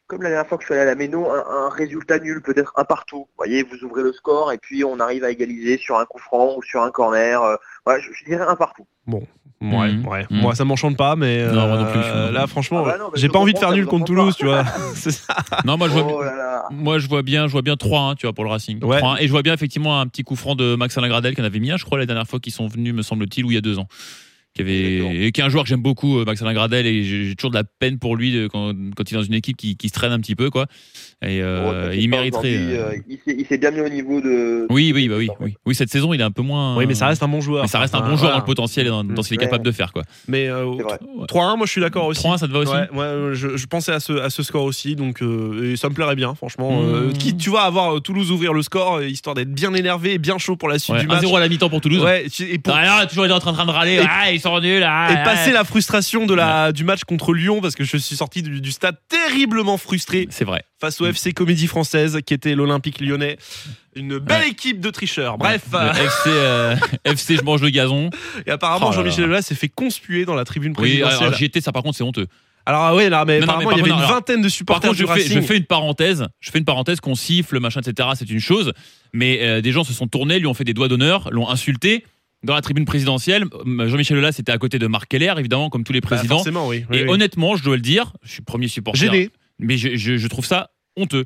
comme la dernière fois que je suis allé à la Méno, un, un résultat nul, peut-être un partout. Vous voyez, vous ouvrez le score et puis on arrive à égaliser sur un coup franc ou sur un corner. euh, ouais, je, je dirais un partout. Ouais, Mhm. ouais. Mhm. Moi, ça m'enchante pas, mais Non, moi non euh, plus, non là, franchement, Ah bah j'ai pas envie de faire nul contre Toulouse, pas. tu vois. <laughs> <laughs> C'est ça. Non, moi je vois, Oh là là. moi je vois bien, je vois bien 3-1, tu vois, pour le Racing. Ouais. 3-1. et je vois bien effectivement un petit coup franc de Max Alain Gradel qui en avait mis un, je crois, la dernière fois qu'ils sont venus, me semble-t-il, ou il y a deux ans. Qui avait, et qui est un joueur que j'aime beaucoup, euh, Max-Alain Gradel, et j'ai toujours de la peine pour lui de- quand, quand il est dans une équipe qui, qui se traîne un petit peu, quoi. Et euh, il mériterait. euh, il s'est- il bien mis au niveau de. Oui, oui, bah oui, oui. Oui, cette saison, il est un peu moins. Oui, mais ça reste un bon joueur. mais ça reste un bon joueur voilà. dans le potentiel et dans, dans ce qu'il est capable de faire, quoi. Mais euh, C'est vrai. 3-1, moi je suis d'accord aussi. 3 ça te va aussi Ouais, ouais, je, je pensais à ce, à ce score aussi, donc euh, et ça me plairait bien, franchement. Mmh. Euh, quitte, tu vois, avoir Toulouse ouvrir le score, histoire d'être bien énervé et bien chaud pour la suite Ouais, du match. 1-0 à la mi-temps pour Toulouse. Ouais, et, pour- Ah, là, toujours en train, en train de râler. Et- ils sont nuls. Ah, et passer ah. la frustration de la, du match contre Lyon, parce que je suis sorti du, du stade terriblement frustré C'est vrai. face au FC Comédie Française, qui était l'Olympique lyonnais. Une belle Ouais. équipe de tricheurs. Bref, euh, FC, euh, FC, je mange le gazon. et apparemment Oh Jean-Michel. Aulas s'est fait conspuer dans la tribune Oui, présidentielle. alors j'y étais, ça par contre, c'est honteux. Alors, ah ouais, là, mais Non, non, apparemment mais il y avait une vingtaine de Par supporters contre, fais, je fais une parenthèse. Je fais une parenthèse qu'on siffle, machin, etc. C'est une chose. Mais euh, des gens se sont tournés, lui ont fait des doigts d'honneur, l'ont insulté. Dans la tribune présidentielle, euh, Jean-Michel Aulas était à côté de Marc Keller, évidemment, comme tous les Bah, présidents. forcément, oui. oui, et oui. honnêtement, je dois le dire, je suis premier supporter. Gêné. Mais je, je- je trouve ça honteux.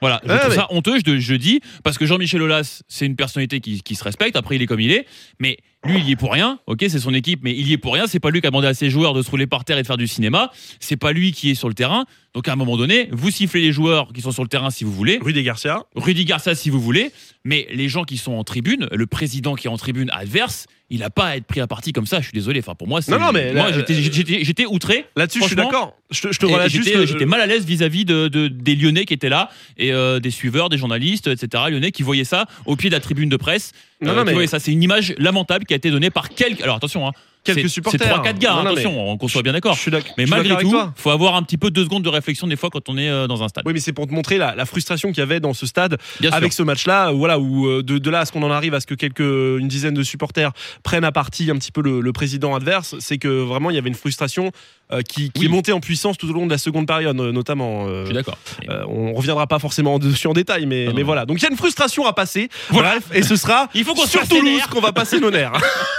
Voilà, je Ouais, trouve ça honteux, je, je dis, parce que Jean-Michel Aulas, c'est une personnalité qui, qui se respecte, après il est comme il est, mais lui il y est pour rien, ok, c'est son équipe, mais il y est pour rien, c'est pas lui qui a demandé à ses joueurs de se rouler par terre et de faire du cinéma, c'est pas lui qui est sur le terrain, donc à un moment donné, vous sifflez les joueurs qui sont sur le terrain si vous voulez, Rue des Garcia. Rudy Garcia si vous voulez, mais les gens qui sont en tribune, le président qui est en tribune adverse, il a pas à être pris à partie comme ça, je suis désolé, enfin pour moi c'est... Non, non, mais Moi là- j'étais- outré, Là-dessus, je suis d'accord. Je, te- je te relate juste. J'étais le- j'étais mal à l'aise vis-à-vis de, de- des Lyonnais qui étaient là et euh, des suiveurs, des journalistes, etc. Lyonnais qui voyaient ça au pied de la tribune de presse. Non, Euh, non, mais- ça, c'est une image lamentable qui a été donnée par quelques. Alors attention, hein, Quelques supporters. C'est trois quatre gars. Non, hein, non, attention, qu'on soit bien d'accord. Je suis d'ac- Mais malgré tout, faut avoir un petit peu deux secondes de réflexion des fois quand on est euh, dans un stade. Oui, mais c'est pour te montrer la, la frustration qu'il y avait dans ce stade Bien sûr. avec ce match-là. euh, Voilà, où euh, de, de là à ce qu'on en arrive à ce que quelques une dizaine de supporters prennent à partie un petit peu le, le président adverse, c'est que vraiment il y avait une frustration euh, qui, qui Oui. est montée en puissance tout au long de la seconde période, euh, notamment. euh, Je suis d'accord. euh, on reviendra pas forcément dessus en détail, mais, Non, mais non. voilà. Donc il y a une frustration à passer. Voilà. Bref, et ce sera <laughs> Il faut qu'on sur Toulouse qu'on va passer nos nerfs.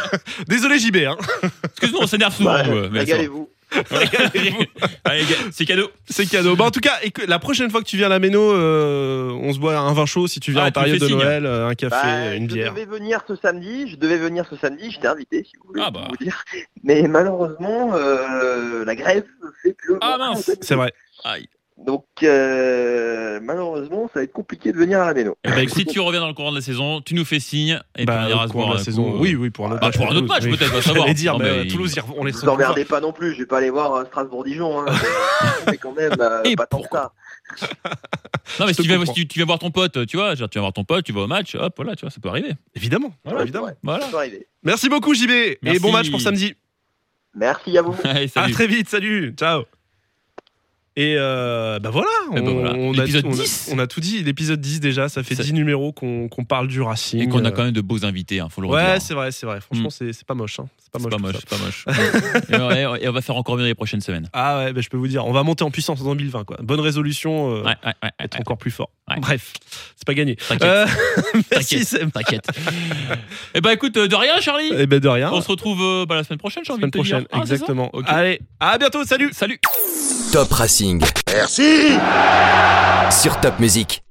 <laughs> Désolé JB. Hein. Excuse-nous, on s'énerve souvent. Bah, euh. Régalez-vous. Allez, gars, c'est cadeau. C'est cadeau. Bah, en tout cas, la prochaine fois que tu viens à la Méno, euh, on se boit un vin chaud si tu viens Ah, en tu me période fais de signe. Noël, euh, un café, Bah, une je bière. devais venir ce samedi, je devais venir ce samedi, j'étais invité si vous voulez Ah bah. vous dire. Mais malheureusement, euh, la grève fait que. Ah, mince. C'est vrai. Aïe. Donc euh, malheureusement, ça va être compliqué de venir à la méno. Eh ben, si tu reviens dans le courant de la saison, tu nous fais signe et Bah, puis on ira au se de la un saison. coup, euh, Oui, oui, pour un autre bah, match. pour un autre match, Oui. peut-être, va <laughs> savoir. Dire, Non, mais Toulouse, on les Vous emmerdez pas non plus, je vais pas aller voir euh, Strasbourg-Dijon. Hein. <laughs> mais quand même, euh, Et pas tant que ça. <laughs> Non, mais si tu, si tu, tu vas voir ton pote, tu vois, genre, tu vas voir ton pote, tu vas au match, hop, voilà, tu vois, ça peut arriver. Évidemment, Voilà, évidemment. ouais, Voilà. ça peut arriver. Merci beaucoup JB et bon match pour samedi. Merci à vous. Allez, À très vite, salut, ciao. Et euh, bah voilà, Eh on, ben voilà. on a, on a- 10. on a tout dit, l'épisode 10 déjà, ça fait C'est- 10 numéros qu'on parle du Racing. Et qu'on a Euh, quand même de beaux invités, hein, faut le Ouais, c'est vrai, c'est vrai. Franchement, Mm. c'est c'est pas moche. hein. C'est pas C'est moche. pas c'est pas moche. <laughs> et, on, et on va faire encore mieux les prochaines semaines. Ah ouais, bah, je peux vous dire, on va monter en puissance en 2020. Quoi. Bonne résolution, euh, Ouais, ouais, ouais, être ouais. encore plus fort. Ouais. Bref, c'est pas gagné. T'inquiète. Euh, <laughs> merci, T'inquiète. T'inquiète. Eh ben écoute, euh, de rien, Charlie. Eh ben de rien. On se retrouve euh, bah, la semaine prochaine, j'ai envie semaine de te dire. prochaine, Ah, exactement. Ok. Allez, à bientôt, salut. Salut. Top Racing Merci sur Top Music.